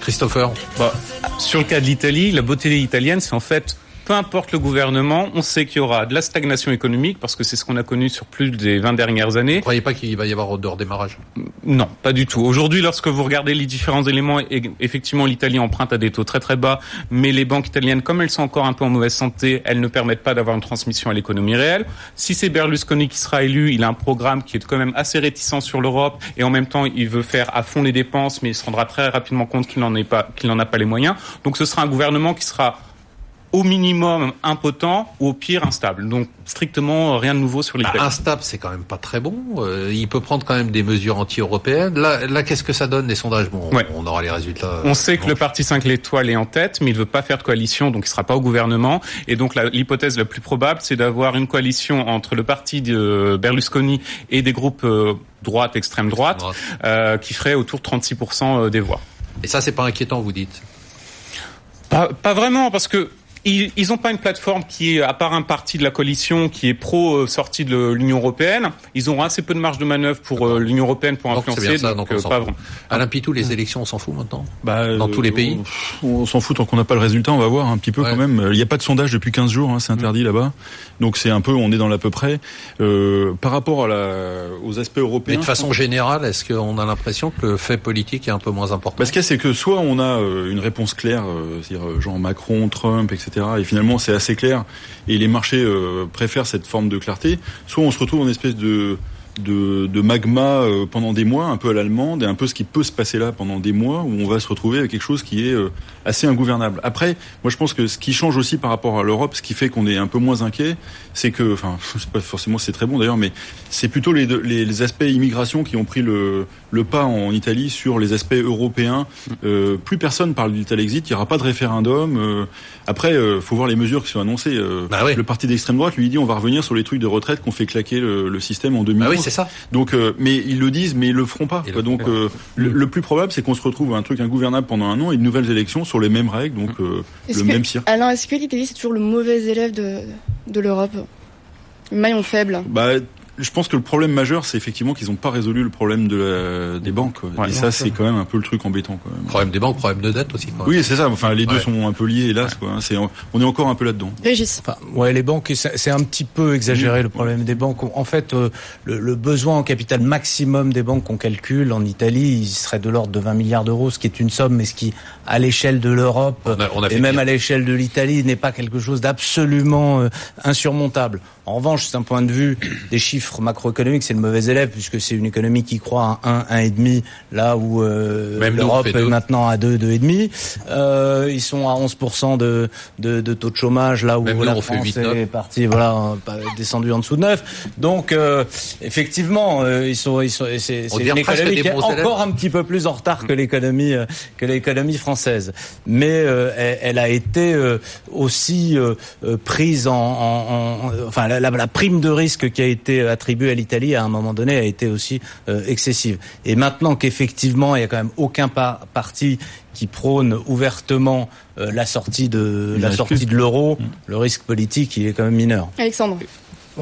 Christopher? Bah, sur le cas de l'Italie, la beauté italienne, c'est en fait peu importe le gouvernement, on sait qu'il y aura de la stagnation économique parce que c'est ce qu'on a connu sur plus des 20 dernières années. Vous croyez pas qu'il va y avoir de redémarrage? Non, pas du tout. Aujourd'hui, lorsque vous regardez les différents éléments, effectivement, l'Italie emprunte à des taux très très bas, mais les banques italiennes, comme elles sont encore un peu en mauvaise santé, elles ne permettent pas d'avoir une transmission à l'économie réelle. Si c'est Berlusconi qui sera élu, il a un programme qui est quand même assez réticent sur l'Europe et en même temps, il veut faire à fond les dépenses, mais il se rendra très rapidement compte n'en qu'il n'en a pas les moyens. Donc, ce sera un gouvernement qui sera au minimum impotent ou au pire instable. Donc strictement rien de nouveau sur l'Italie. Bah, instable, c'est quand même pas très bon. Euh, il peut prendre quand même des mesures anti-européennes. Là, là qu'est-ce que ça donne les sondages? Bon, Ouais. on aura les résultats. On sait que le parti 5 l'étoile est en tête, mais il veut pas faire de coalition, donc il sera pas au gouvernement. Et donc l'hypothèse la plus probable, c'est d'avoir une coalition entre le parti de Berlusconi et des groupes euh, droite, extrême droite, Droite. euh, qui ferait autour de 36% des voix. Et ça, c'est pas inquiétant, vous dites? Pas, pas vraiment, parce que ils ils ont pas une plateforme qui est, à part un parti de la coalition qui est pro euh, sortie de l'Union européenne, ils auront assez peu de marge de manœuvre pour euh, l'Union européenne pour Donc, c'est influencer, bien ça, donc, donc on euh, pas vraiment. Alain Pitou, les élections, on s'en fout maintenant Bah, Dans euh, tous les pays On, on s'en fout tant qu'on n'a pas le résultat, on va voir un petit peu Ouais. quand même. Il n'y a pas de sondage depuis 15 jours, hein, c'est interdit là-bas. Donc c'est un peu, on est dans l'à peu près. Euh, par rapport à la, aux aspects Mais européens. de façon générale, est-ce qu'on a l'impression que le fait politique est un peu moins important Bah, ce qu'il y a, c'est que soit on a une réponse claire, c'est-à-dire genre Macron, Trump, etc. Et finalement, c'est assez clair, et les marchés euh, préfèrent cette forme de clarté. Soit on se retrouve en espèce de de, de magma euh, pendant des mois, un peu à l'allemande, et un peu ce qui peut se passer là pendant des mois, où on va se retrouver avec quelque chose qui est euh, assez ingouvernable. Après, moi je pense que ce qui change aussi par rapport à l'Europe, ce qui fait qu'on est un peu moins inquiet, c'est que, enfin, c'est pas forcément c'est très bon d'ailleurs, mais c'est plutôt les, les, les aspects immigration qui ont pris le, le pas en Italie sur les aspects européens. Euh, plus personne parle d'Italexit, il n'y aura pas de référendum. Euh, après, euh, faut voir les mesures qui sont annoncées. Euh, Bah. Le parti d'extrême droite lui dit on va revenir sur les trucs de retraite qu'on fait claquer le, le système en 2011. Bah oui, c'est ça. Donc, euh, mais ils le disent, mais ils le feront pas. Quoi. Donc, pas. euh, le, le plus probable, c'est qu'on se retrouve à un truc ingouvernable pendant un an et de nouvelles élections sur les mêmes règles, donc euh, le que- même cirque. Alors, est-ce que l'Italie, c'est toujours le mauvais élève de, de l'Europe? Maillon faible. Bah, je pense que le problème majeur, c'est effectivement qu'ils n'ont pas résolu le problème de la, des banques. quoi. Ouais, et ça, c'est quand même un peu le truc embêtant. Quand même. Problème des banques, problème de dette aussi. quoi. Oui, c'est ça. Enfin, les deux Ouais. sont un peu liés, hélas. Quoi. C'est, on est encore un peu là-dedans. Régis. Enfin, ouais, les banques, c'est c'est un petit peu exagéré le problème des banques. En fait, euh, le, le besoin en capital maximum des banques qu'on calcule en Italie, il serait de l'ordre de 20 milliards d'euros, ce qui est une somme, mais ce qui, à l'échelle de l'Europe On a- on a et même à l'échelle de l'Italie, n'est pas quelque chose d'absolument euh, insurmontable. En revanche, d'un point de vue des chiffres macroéconomiques, c'est le mauvais élève puisque c'est une économie qui croît à 1, 1,5, là où euh, l'Europe est maintenant à 2, 2,5. Euh, ils sont à 11% de, de, de taux de chômage, là où Même la on fait France 8, 9. est partie, voilà, euh, pas- descendu en dessous de 9. Donc, euh, effectivement, ils sont, ils sont, c'est une économie qui est encore un petit peu plus en retard que l'économie, que l'économie française. Mais elle, elle a été aussi prise en, en- en- enfin, la, la- la prime de risque qui a été attribuée à l'Italie à un moment donné a été aussi euh, excessive. Et maintenant qu'effectivement, il y a quand même aucun pa- parti qui prône ouvertement euh, la sortie de Il la reste sortie plus. de l'euro, le risque politique il est quand même mineur. Alexandre.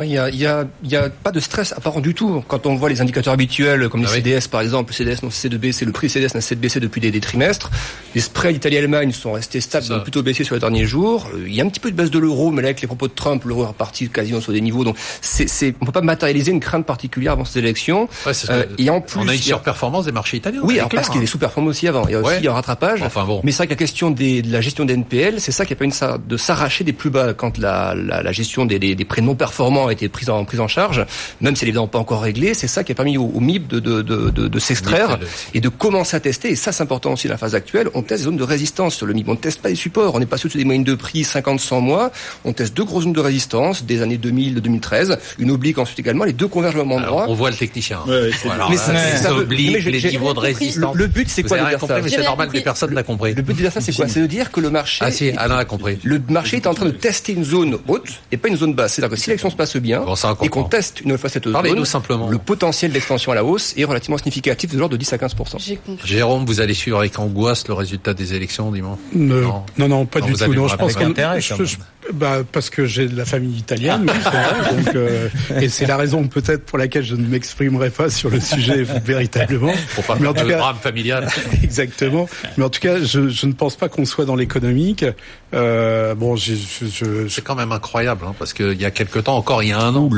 Il n'y a, y a, y a pas de stress apparent du tout. Quand on voit les indicateurs habituels, comme les Ah oui. CDS par exemple, le CDS n'a cessé de baisser, le prix CDS n'a cessé de baisser depuis des, des trimestres. Les spreads Italie-Allemagne sont restés stables, ont plutôt baissé sur les derniers jours. Euh, Il y a un petit peu de baisse de l'euro, mais là avec les propos de Trump, l'euro est reparti quasiment sur des niveaux. Donc c'est, c'est, on peut pas matérialiser une crainte particulière avant ces élections. Ouais, c'est ce Euh, et en plus, on a une surperformance des marchés italiens. Oui, alors clair, parce qu'il est sous-performé aussi avant. Il y a aussi Ouais. un rattrapage. Enfin bon. Mais c'est vrai que la question des, de la gestion des NPL, c'est ça qui a permis de s'a- de s'arracher des plus bas quand la, la, la gestion des, des, des prêts non performants a été prise en, prise en charge, même si elle est évidemment pas encore réglée. C'est ça qui a permis au, au MIB de, de, de, de, de s'extraire et de commencer à tester. Et ça, c'est important aussi dans la phase actuelle. On teste des zones de résistance sur le MIB. On ne teste pas les supports. On n'est pas sur des moyennes de prix 50-100 mois. On teste deux grosses zones de résistance des années 2000-2013. Une oblique ensuite également. Les deux convergent au même Alors, endroit. on voit le technicien. Ouais, Voilà, Mais ça- les ça mais j'ai- les niveaux de résistance. Le but, c'est quoi avez de rien dire compris, ça mais J'ai c'est normal que personne n'a compris. Le but de dire ça, c'est quoi? C'est de dire que le marché Ah si, Alain a compris. Le marché est en train de tester une zone haute et pas une zone basse. C'est-à-dire que si l'élection se passe bien Bon, ça, on et qu'on teste une fois cette Parlez-nous zone, simplement. le potentiel d'expansion à la hausse est relativement significatif, de l'ordre de 10 à 15 J'ai compris. Jérôme, vous allez suivre avec angoisse le résultat des élections dimanche Ne- Non. non, non, pas Non, du tout. Non, je pense intérêt, je- je- bah, parce que j'ai de la famille italienne, oui, c'est vrai. Donc, euh, et c'est la raison peut-être pour laquelle je ne m'exprimerai pas sur le sujet véritablement. Pour pas Mais en tout cas- drame familial. Exactement. Mais en tout cas, je, je ne pense pas qu'on soit dans l'économique. Euh, bon, j'ai- je, je, je- C'est quand même incroyable, hein, parce qu'il y a quelque temps, encore il y a un an,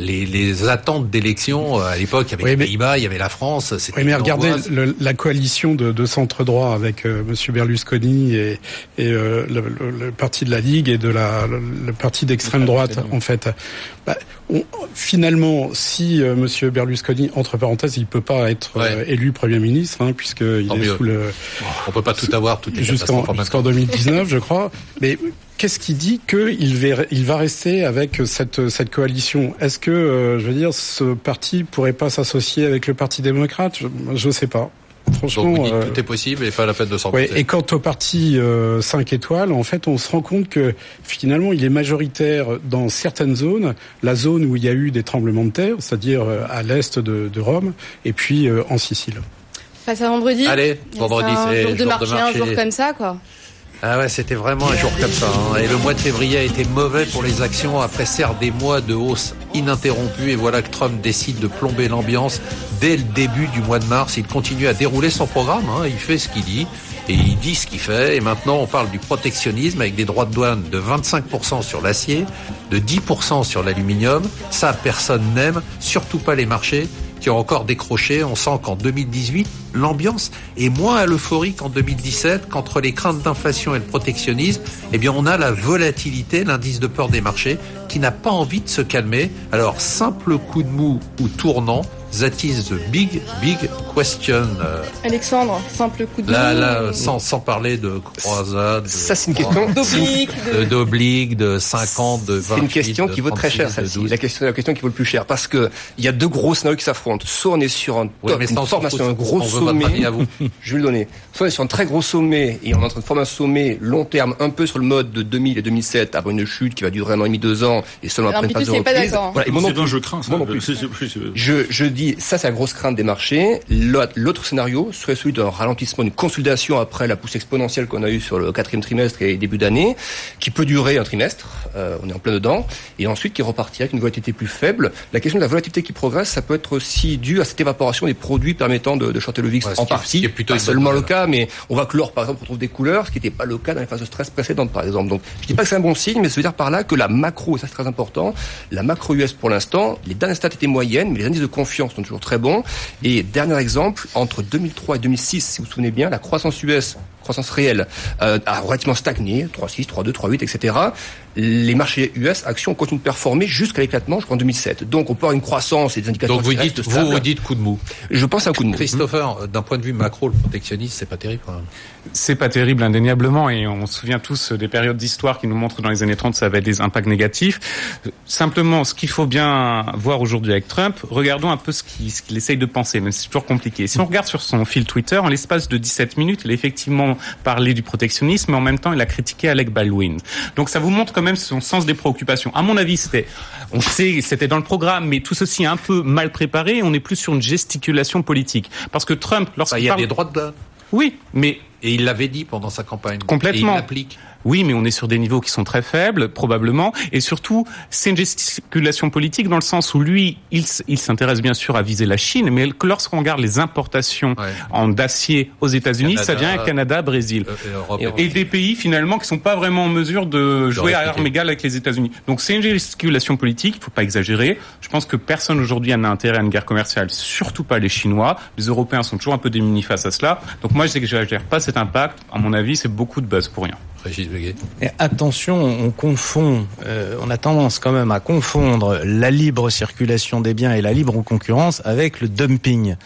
les, les attentes d'élection, euh, à l'époque, il y avait Oui, les Pays-Bas, il y avait la France. c'était Oui, mais regardez le- la coalition de, de centre droit avec euh, Monsieur Berlusconi et, et euh, le, le- le parti de la Ligue et de la le, le parti d'extrême droite en fait. Bah, on- finalement, si euh, Monsieur Berlusconi entre parenthèses, il peut pas être euh, élu Premier ministre hein, puisqu'il Tant est mieux. sous le On peut pas tout avoir, les jusqu'en temps. 2019, je crois. Mais qu'est-ce qui dit qu'il va, il va rester avec cette, cette coalition? Est-ce que, euh, je veux dire, ce parti pourrait pas s'associer avec le Parti démocrate? Je ne sais pas. Franchement. Donc vous dites euh, tout est possible et pas la peine de s'en Ouais, et quant au parti euh, 5 étoiles, en fait, on se rend compte que finalement, il est majoritaire dans certaines zones, la zone où il y a eu des tremblements de terre, c'est-à-dire euh, à l'est de, de Rome, et puis euh, en Sicile. Passe à vendredi. Allez, vendredi, un c'est jour jour de marché, un jour comme ça, quoi. Ah ouais, c'était vraiment un jour comme ça. hein. Et le mois de février a été mauvais pour les actions après certes des mois de hausse ininterrompue. Et voilà que Trump décide de plomber l'ambiance dès le début du mois de mars. Il continue à dérouler son programme. hein. Il fait ce qu'il dit et il dit ce qu'il fait. Et maintenant, on parle du protectionnisme avec des droits de douane de 25% sur l'acier, de 10% sur l'aluminium. Ça, personne n'aime, surtout pas les marchés qui ont encore décroché. On sent qu'en 2018, l'ambiance est moins à l'euphorie qu'en 2017, qu'entre les craintes d'inflation et le protectionnisme, eh bien, on a la volatilité, l'indice de peur des marchés, qui n'a pas envie de se calmer. Alors, simple coup de mou ou tournant, that is the big, big question. Alexandre, simple coup de Là, là, sans, sans parler de croisade, de- Ça, c'est une question. D'oblique, de- de... d'oblique, de 50, de 20. C'est une question qui vaut très cher, celle-ci. La question, la question qui vaut le plus cher. Parce que il y a deux gros scénarios qui s'affrontent. Soit on est sur un top, une formation, un gros sommet. avis à vous. Je vais le donner. Soit on est sur un très gros sommet et on est en train de former un sommet long terme, un peu sur le mode de 2000 et 2007, avant une chute qui va durer un an et demi, deux ans, et seulement après une phase de Pitou, c'est pas reprise. d'accord. Voilà, et moi non plus. jeu craint, ça. Moi non plus. Je, je dis, ça c'est la grosse crainte des marchés. L'autre scénario serait celui d'un ralentissement, d'une consolidation après la pousse exponentielle qu'on a eue sur le quatrième trimestre et début d'année, qui peut durer un trimestre, euh, on est en plein dedans, et ensuite qui repartirait avec une volatilité plus faible. La question de la volatilité qui progresse, ça peut être aussi dû à cette évaporation des produits permettant de, de shorter le VIX Ouais, en partie. qui est plutôt pas seulement le cas, mais on voit que l'or, par exemple, retrouve des couleurs, ce qui n'était pas le cas dans les phases de stress précédentes, par exemple. Donc, je dis pas que c'est un bon signe, mais ça veut dire par là que la macro, et ça c'est très important, la macro US pour l'instant, les dernières stats étaient moyennes, mais les indices de confiance sont toujours très bons. Et dernier exemple, entre 2003 et 2006, si vous vous souvenez bien, la croissance US, croissance réelle, euh, a relativement stagné, 3,6, 3,2, 3,8, etc. Les marchés US, actions, continuent de performer jusqu'à l'éclatement, je crois, en 2007. Donc, on peut avoir une croissance et des indicateurs Donc vous dites, vous, vous dites coup de mou. Je pense à un coup de mou. Christopher, d'un point de vue macro, le protectionnisme, c'est pas terrible quand même. C'est pas terrible indéniablement et on se souvient tous des périodes d'histoire qui nous montrent dans les années 30 ça avait des impacts négatifs. Simplement, ce qu'il faut bien voir aujourd'hui avec Trump, regardons un peu ce qu'il qu'il essaye de penser, même si c'est toujours compliqué. Si on regarde sur son fil Twitter, en l'espace de 17 minutes, il a effectivement parlé du protectionnisme, mais en même temps il a critiqué Alec Baldwin. Donc ça vous montre quand même son sens des préoccupations. À mon avis, c'était, on sait, c'était dans le programme, mais tout ceci est un peu mal préparé. On est plus sur une gesticulation politique, parce que Trump, lorsqu'il il y a parle... des droits de. Oui, mais Et il l'avait dit pendant sa campagne. Complètement. Et il l'applique. Oui, mais on est sur des niveaux qui sont très faibles, probablement. Et surtout, c'est une gesticulation politique dans le sens où lui, il, il s'intéresse bien sûr à viser la Chine, mais que lorsqu'on regarde les importations Ouais. en d'acier aux États-Unis, ça vient Canada, Brésil. Euh, et Europe, Et, des pays finalement qui sont pas vraiment en mesure de jouer à armes égales avec les États-Unis. Donc c'est une gesticulation politique, il faut pas exagérer. Je pense que personne aujourd'hui n'a intérêt à une guerre commerciale, surtout pas les Chinois. Les Européens sont toujours un peu démunis face à cela. Donc moi je n'exagère pas cet impact. À mon avis, c'est beaucoup de buzz pour rien. Et attention, on confond, euh, on a tendance quand même à confondre la libre circulation des biens et la libre concurrence avec le dumping.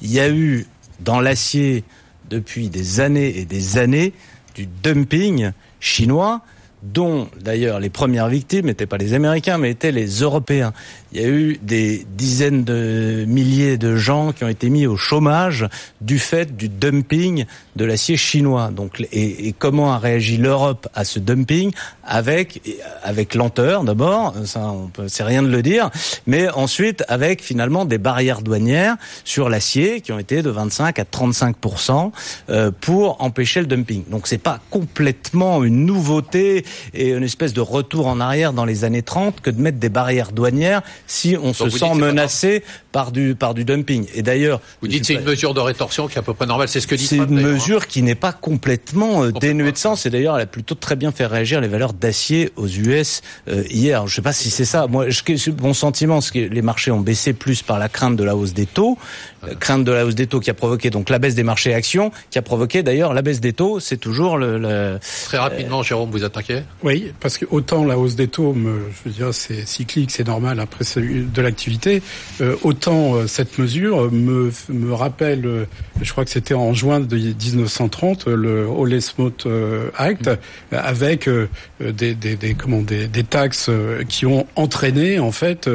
Il y a eu dans l'acier depuis des années et des années du dumping chinois dont d'ailleurs les premières victimes n'étaient pas les Américains mais étaient les Européens. Il y a eu des dizaines de milliers de gens qui ont été mis au chômage du fait du dumping de l'acier chinois. Donc, et, et comment a réagi l'Europe à ce dumping? Avec avec lenteur d'abord, ça on peut, c'est rien de le dire, mais ensuite avec finalement des barrières douanières sur l'acier qui ont été de 25 à 35% euh, pour empêcher le dumping. Donc c'est pas complètement une nouveauté et une espèce de retour en arrière dans les années 30 que de mettre des barrières douanières si on se sent menacé par du par du dumping. Et d'ailleurs, Vous dites suis c'est pas- une mesure de rétorsion qui est à peu près normale. C'est ce que dit c'est une d'ailleurs, hein. mesure qui n'est pas complètement euh, Complètement. dénuée de sens. Et d'ailleurs, elle a plutôt très bien fait réagir les valeurs d'acier aux US euh, hier. Je sais pas si c'est ça. Moi, je, je- mon sentiment, c'est que les marchés ont baissé plus par la crainte de la hausse des taux, euh, crainte de la hausse des taux qui a provoqué donc la baisse des marchés actions, qui a provoqué d'ailleurs la baisse des taux. C'est toujours le, le- Très rapidement, Jérôme, vous inquiet Oui, parce que autant la hausse des taux, me, je veux dire, c'est cyclique, c'est normal après c'est de l'activité, euh, autant euh, cette mesure me, me rappelle, euh, je crois que c'était en juin de 1930, euh, le Ole Smoot euh, Act, euh, avec euh, des, des, des, comment, des, des taxes qui ont entraîné en fait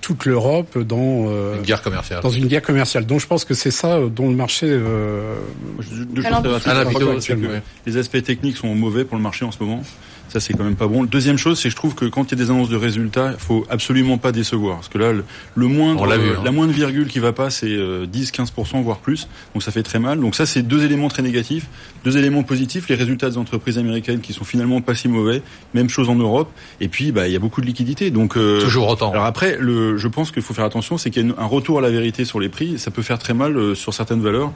toute l'Europe dans euh, Une guerre commerciale. dans une guerre commerciale. Donc je pense que c'est ça dont le marché euh, je- deux choses Alors, que. Les aspects techniques sont mauvais pour le marché en ce moment. Ça, c'est quand même pas bon. La deuxième chose, c'est que je trouve que quand il y a des annonces de résultats, il faut absolument pas décevoir. Parce que là, le, le moindre, vu, euh, hein. la moindre virgule qui va pas, c'est euh, 10-15%, voire plus. Donc ça fait très mal. Donc ça, c'est deux éléments très négatifs. Deux éléments positifs, les résultats des entreprises américaines qui sont finalement pas si mauvais. Même chose en Europe. Et puis, bah, il y a beaucoup de liquidités. Donc, euh, Toujours autant. alors après, le, je pense qu'il faut faire attention, c'est qu'il y a une- un retour à la vérité sur les prix. Ça peut faire très mal euh, sur certaines valeurs.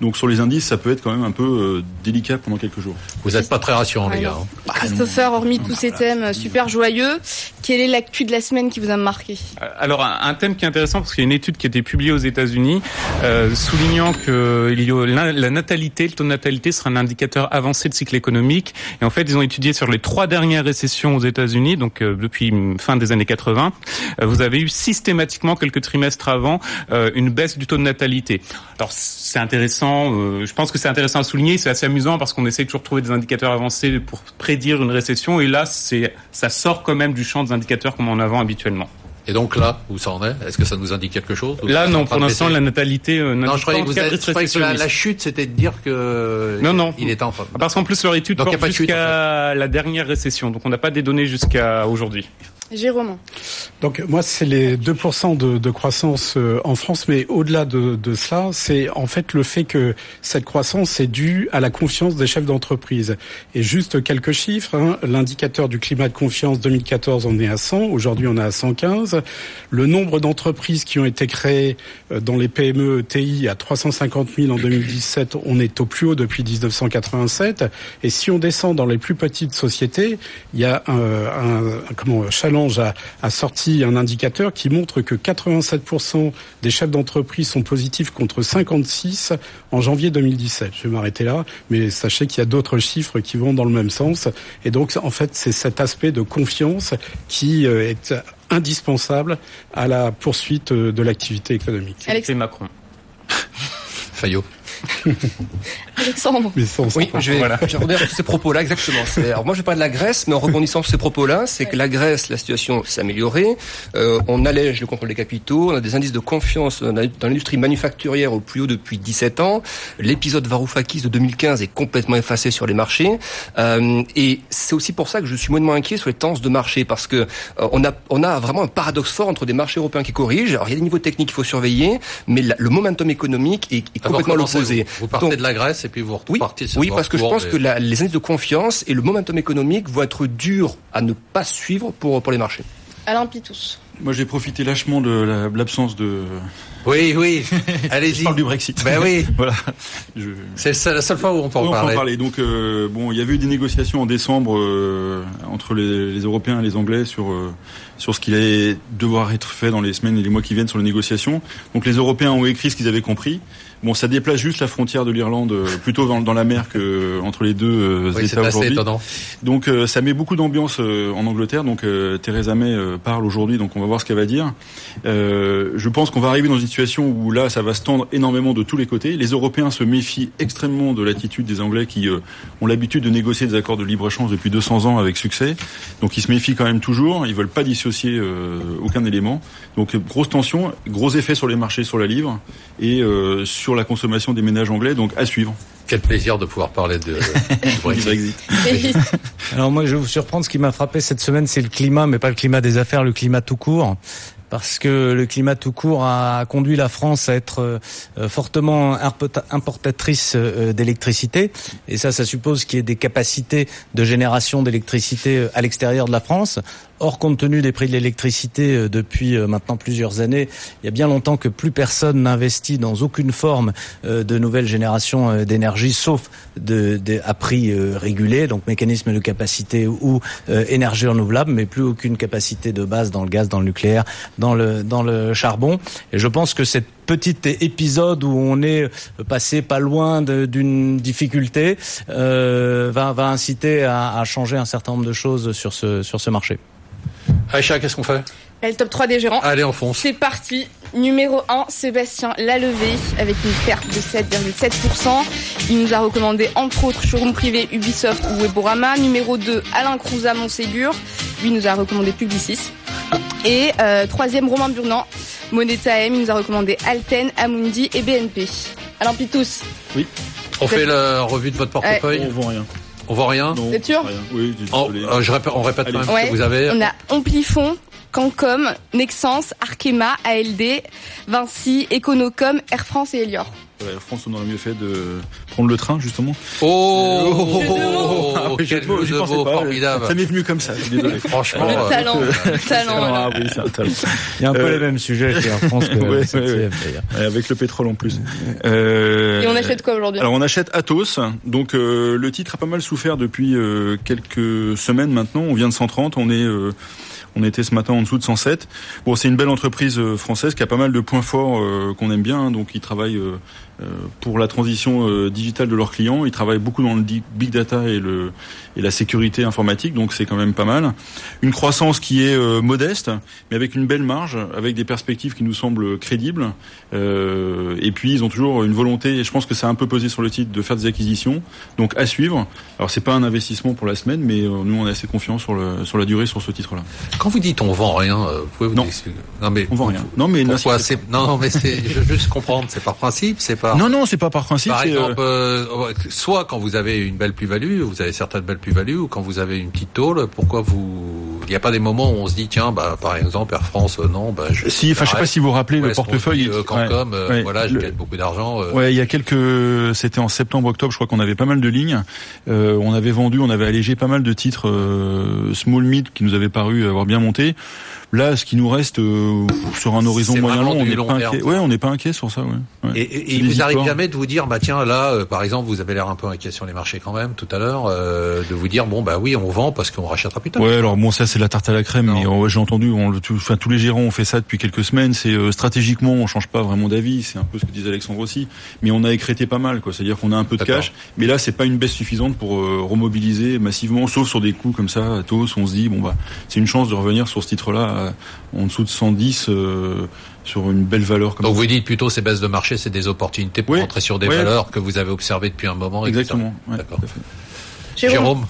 Donc sur les indices, ça peut être quand même un peu euh, délicat pendant quelques jours. Vous n'êtes pas très rassurant, les Ouais, gars. non. hein. Christopher, hormis tous ces thèmes super joyeux, quelle est l'actu de la semaine qui vous a marqué? Alors un, thème qui est intéressant parce qu'il y a une étude qui a été publiée aux États-Unis euh, soulignant que a- la, natalité, le taux de natalité sera un indicateur avancé de cycle économique. Et en fait, ils ont étudié sur les trois dernières récessions aux États-Unis, donc euh, depuis fin des années 80, euh, vous avez eu systématiquement quelques trimestres avant euh, une baisse du taux de natalité. Alors c'est intéressant, euh, je pense que c'est intéressant à souligner, c'est assez amusant parce qu'on essaie toujours de trouver des indicateurs avancés pour prédire une récession et là ça sort quand même du champ des indicateurs comme on en avant habituellement. Et donc là, où ça en est? Est-ce que ça nous indique quelque chose Ou Là, en non, pour l'instant, la natalité euh, Non, je croyais pas que, en vous je croyais que la, chute, c'était de dire que Non, non. il était en train. Parce qu'en plus, leur étude Donc, porte pas de chute, jusqu'à la dernière récession, donc on n'a pas des données jusqu'à aujourd'hui. Jérôme. Donc moi, c'est les 2% de, croissance euh, en France, mais au-delà de, de cela, c'est en fait le fait que cette croissance est due à la confiance des chefs d'entreprise. Et juste quelques chiffres, hein, l'indicateur du climat de confiance 2014, on est à 100, aujourd'hui on est à 115. Le nombre d'entreprises qui ont été créées euh, dans les PME ETI à 350 000 en 2017, on est au plus haut depuis 1987. Et si on descend dans les plus petites sociétés, il y a un, un, comment, A, a sorti un indicateur qui montre que 87% des chefs d'entreprise sont positifs contre 56 en janvier 2017. Je vais m'arrêter là, mais sachez qu'il y a d'autres chiffres qui vont dans le même sens. Et donc, en fait, c'est cet aspect de confiance qui euh, est indispensable à la poursuite euh, de l'activité économique. Alex- C'est Macron. Fayot. Alexandre. Mais Oui, je vais, Voilà. je vais rebondir sur ces propos-là, exactement. Alors moi, je vais parler de la Grèce, mais en rebondissant sur ces propos-là, c'est que la Grèce, la situation s'est améliorée. Euh, on allège le contrôle des capitaux, on a des indices de confiance dans l'industrie manufacturière au plus haut depuis 17 ans. L'épisode Varoufakis de 2015 est complètement effacé sur les marchés. Euh, et c'est aussi pour ça que je suis moyennement inquiet sur les tendances de marché, parce que euh, on a on a vraiment un paradoxe fort entre des marchés européens qui corrigent. Alors il y a des niveaux techniques qu'il faut surveiller, mais la- le momentum économique est, est D'abord, complètement l'opposé. Vous, vous partez Donc, de la Grèce et puis vous Oui, repartez sur oui votre parce que je pense et- que la- les indices de confiance et le momentum économique vont être durs à ne pas suivre pour, pour les marchés. Alain Pitous. Moi, j'ai profité lâchement de la- de l'absence de. Oui, oui. Je Allez-y. parle du Brexit. Ben oui. voilà. Je- C'est la seule fois où on peut en Oui, on peut parler. en parler. Donc, euh, bon, il y avait eu des négociations en décembre euh, entre les, les Européens et les Anglais sur euh, sur ce qu'il allait devoir être fait dans les semaines et les mois qui viennent sur les négociations. Donc, les Européens ont écrit ce qu'ils avaient compris. Bon, ça déplace juste la frontière de l'Irlande euh, plutôt dans, dans la mer que euh, entre les deux euh, Oui, États aujourd'hui. Donc euh, ça met beaucoup d'ambiance euh, en Angleterre. Donc euh, Theresa May euh, parle aujourd'hui, donc on va voir ce qu'elle va dire. Euh, je pense qu'on va arriver dans une situation où là, ça va se tendre énormément de tous les côtés. Les Européens se méfient extrêmement de l'attitude des Anglais qui euh, ont l'habitude de négocier des accords de libre-échange depuis 200 ans avec succès. Donc ils se méfient quand même toujours. Ils veulent pas dissocier euh, aucun élément. Donc grosse tension, gros effet sur les marchés, sur la livre et euh, sur la consommation des ménages anglais. Donc à suivre. Quel plaisir de pouvoir parler de, du Brexit. Alors moi, je vais vous surprendre. Ce qui m'a frappé cette semaine, c'est le climat, mais pas le climat des affaires, le climat tout court. Parce que le climat tout court a conduit la France à être euh, fortement importatrice euh, d'électricité. Et ça, ça suppose qu'il y ait des capacités de génération d'électricité euh, à l'extérieur de la France. Or, compte tenu des prix de l'électricité euh, depuis euh, maintenant plusieurs années, il y a bien longtemps que plus personne n'investit dans aucune forme euh, de nouvelle génération d'énergie, sauf à prix régulé, donc mécanisme de capacité ou énergie renouvelable, mais plus aucune capacité de base dans le gaz, dans le nucléaire, dans le charbon. Et je pense que cette petit épisode où on est passé pas loin d'une difficulté va, inciter à, changer un certain nombre de choses sur ce marché. Aïcha, qu'est-ce qu'on fait? Le top 3 des gérants. Allez, on fonce. C'est parti. Numéro 1, Sébastien Lalevé, avec une perte de 7,7%. Il nous a recommandé, entre autres, showroom privé Ubisoft ou Weborama. Numéro 2, Alain Crouza Montségur. Lui nous a recommandé Publicis. Et euh, troisième, Romain Burnand, Moneta M. Il nous a recommandé Alten, Amundi et BNP. Alain Pitous, On fait la revue de votre portefeuille. On vend rien. On voit rien. Non. Vous sûr rien. Oui, On, désolé. euh, je répète, on répète Allez. même ce Ouais. que vous avez. on a Amplifon, Cancom, Nexens, Arkema, ALD, Vinci, Econocom, Air France et Elior. Ouais, France, on aurait mieux fait de prendre le train, justement. Oh. Ah, je- j'y jeu de pensais pas. formidable. Ça m'est venu comme ça, je suis désolé. Franchement, Le euh, talent, le talent. voilà. Ah oui, c'est un talent. Il y a un peu Euh, les mêmes sujets chez Air France que ouais, Avec le pétrole en plus. Euh, Et on achète quoi aujourd'hui? Alors on achète Atos. Donc euh, le titre a pas mal souffert depuis euh, quelques semaines maintenant. On vient de 130, on est euh, on était ce matin en dessous de 107. Bon, c'est une belle entreprise euh, française qui a pas mal de points forts euh, qu'on aime bien. hein. Donc ils travaillent euh, pour la transition euh, digitale de leurs clients. Ils travaillent beaucoup dans le big data et le et la sécurité informatique. Donc c'est quand même pas mal. Une croissance qui est euh, modeste, mais avec une belle marge, avec des perspectives qui nous semblent crédibles. Euh, et puis ils ont toujours une volonté, et je pense que ça a un peu pesé sur le titre, de faire des acquisitions. Donc à suivre. Alors c'est pas un investissement pour la semaine, mais euh, nous on est assez confiants sur le sur la durée sur ce titre-là. quand vous dites on vend rien, euh, vous pouvez vous Non. dire- non mais On vend rien. Non mais Pourquoi c'est non mais c'est je veux juste comprendre, c'est par principe, c'est pas. non non c'est pas par principe. Par c'est, euh, exemple, euh, soit quand vous avez une belle plus-value, vous avez certaines belles plus-values, ou quand vous avez une petite tôle, pourquoi vous... Il n'y a pas des moments où on se dit, tiens, bah, par exemple, Air France, euh, non, bah, je... Si, enfin je sais pas si vous vous rappelez Ouais, le portefeuille. dit, euh, Ouais, euh, ouais. voilà, je Le- gagne beaucoup d'argent. euh, Ouais, il y a quelques, c'était en septembre, octobre, je crois qu'on avait pas mal de lignes. Euh, on avait vendu, on avait allégé pas mal de titres euh, small mid qui nous avaient paru avoir bien monté. Là, ce qui nous reste euh, sur un horizon moyen long, on n'est pas inquiet. Ouais, on n'est pas inquiet sur ça. Ouais. Ouais. Et, et- et il vous arrive jamais de vous dire, bah tiens, là, euh, par exemple, vous avez l'air un peu inquiet sur les marchés quand même, tout à l'heure, euh, de vous dire, bon, bah oui, on vend parce qu'on rachètera plus tard. Ouais, alors bon, ça c'est la tarte à la crème, Non. mais ouais, j'ai entendu, on, tout- enfin tous les gérants ont fait ça depuis quelques semaines. C'est euh, stratégiquement, on change pas vraiment d'avis. C'est un peu ce que disait Alexandre aussi, mais on a écrété pas mal, quoi. C'est-à-dire qu'on a un peu de cash, mais là c'est pas une baisse suffisante pour euh, remobiliser massivement, sauf sur des coups comme ça. À TOS, on se dit bon bah c'est une chance de revenir sur ce titre-là à- en dessous de 110 euh, sur une belle valeur comme Donc ça. vous dites plutôt ces baisses de marché, c'est des opportunités pour Oui. rentrer sur des valeurs que vous avez observées depuis un moment. Exactement. ouais, D'accord. Jérôme, Jérôme,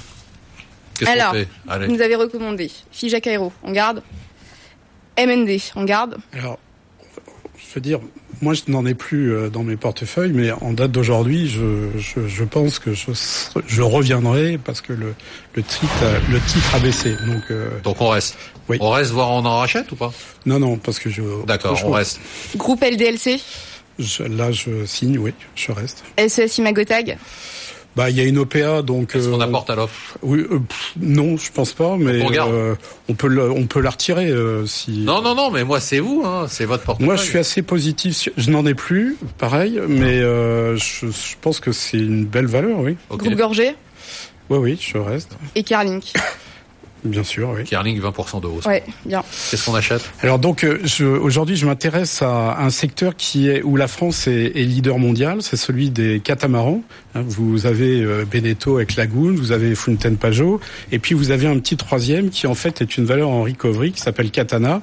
qu'est-ce qu'on Alors, fait Allez. vous nous avez recommandé Fija Cairo, on garde. MND, on garde. Alors, je veux dire, moi, je n'en ai plus euh, dans mes portefeuilles, mais en date d'aujourd'hui, je, je, je pense que je, je reviendrai parce que le, le, titre, a- le titre a baissé. Donc, euh, Donc on reste. Oui. On reste voir on en rachète ou pas? Non, non, parce que je. D'accord, on reste. Groupe LDLC, Je- là, je signe, oui, je reste. SES Imagotag? Bah, il y a une OPA, donc. Qu'est-ce qu'on euh, apporte à l'offre Oui, euh, pff, non, je pense pas, mais On euh, on peut le- on peut la retirer euh, si. Non, non, non, mais moi, c'est vous, hein, c'est votre portefeuille. Moi, je suis assez positif. sur- Je n'en ai plus, pareil, mais euh, je, je pense que c'est une belle valeur, oui. Groupe Gorgé Oui, oui, je reste, et Carlink? Bien sûr, oui. Kerling, 20% de hausse. Ouais, bien. Qu'est-ce qu'on achète? Alors donc, euh, je, aujourd'hui, je m'intéresse à un secteur qui est où la France est, est leader mondial, c'est celui des catamarans. Hein, Vous avez euh, Beneteau avec Lagoon, vous avez Fontaine Pajot, et puis vous avez un petit troisième qui en fait est une valeur en recovery qui s'appelle Katana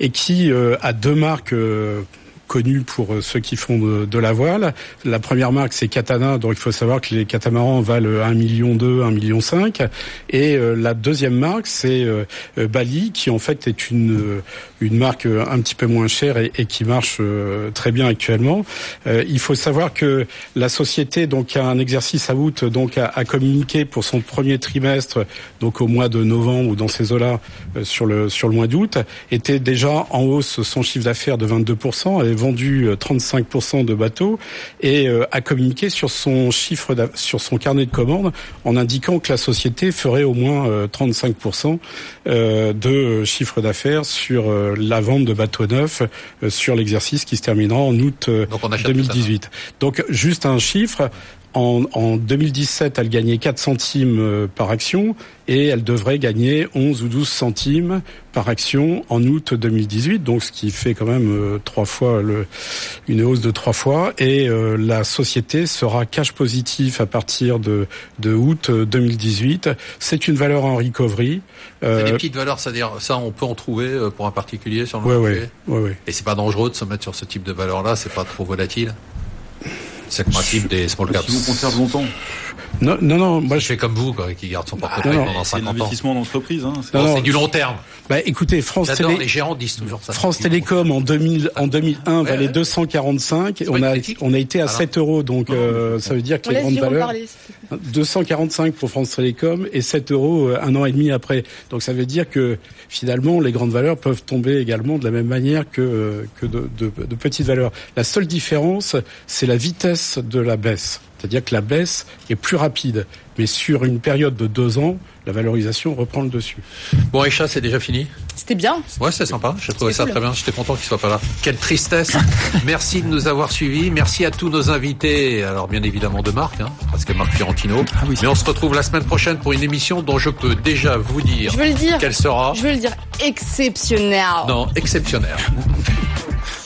et qui euh, a deux marques. euh, connues pour euh, ceux qui font de, de la voile. La première marque, c'est Katana, donc il faut savoir que les catamarans valent 1 million 2, 1 million 5. Et euh, la deuxième marque, c'est euh, euh, Bali, qui en fait est une euh, une marque euh, un petit peu moins chère et, qui marche euh, très bien actuellement. Euh, il faut savoir que la société donc a un exercice à août donc a, communiqué pour son premier trimestre donc au mois de novembre ou dans ces eaux-là sur le sur le mois d'août était déjà en hausse son chiffre d'affaires de 22 avait vendu euh, 35 de bateaux et a communiqué sur son chiffre sur son carnet de commandes en indiquant que la société ferait au moins euh, 35% euh, de chiffre d'affaires sur la vente de bateaux neufs euh, sur l'exercice qui se terminera en août euh, Donc on achète 2018. Donc juste un chiffre. En, en 2017, elle gagnait 4 centimes euh, par action et elle devrait gagner 11 ou 12 centimes par action en août 2018, donc ce qui fait quand même euh, trois fois le, une hausse de trois fois. Et euh, la société sera cash positif à partir de, de août euh, 2018. C'est une valeur en recovery. C'est Euh, des petites valeurs, c'est-à-dire ça, on peut en trouver pour un particulier sur le ouais, marché. ouais, ouais. Et c'est pas dangereux de se mettre sur ce type de valeur-là, c'est pas trop volatile. C'est le principe des small caps. Conserve longtemps. Non, non, non. Moi, je fais comme vous, quoi, qui garde son portefeuille non, non. pendant C'est 50 ans. d'entreprise. Hein. c'est- Non, Bon, non, c'est du long terme. Bah, écoutez, France J'adore, Télé. les gérants disent toujours ça. France Télécom en 2000, en 2001 Ouais, valait ouais. 245. C'est On a, critique. on a été à Voilà. 7 euros, donc euh, ça veut dire que On les grandes valeurs. parler. 245 pour France Télécom et 7 euros euh, un an et demi après. Donc ça veut dire que finalement les grandes valeurs peuvent tomber également de la même manière que, euh, que de, de- de petites valeurs. La seule différence, c'est la vitesse de la baisse. C'est-à-dire que la baisse est plus rapide. Mais sur une période de deux ans, la valorisation reprend le dessus. Bon, Aïcha, c'est déjà fini? C'était bien. Ouais, c'est sympa. J'ai trouvé ça cool. très bien. J'étais content qu'il soit pas là. Quelle tristesse. Merci de nous avoir suivis. Merci à tous nos invités. Alors, bien évidemment, de Marc, hein, parce que Marc Fiorentino. Mais on se retrouve la semaine prochaine pour une émission dont je peux déjà vous dire Je veux le dire. qu'elle sera, Je veux le dire exceptionnel. non, exceptionnelle.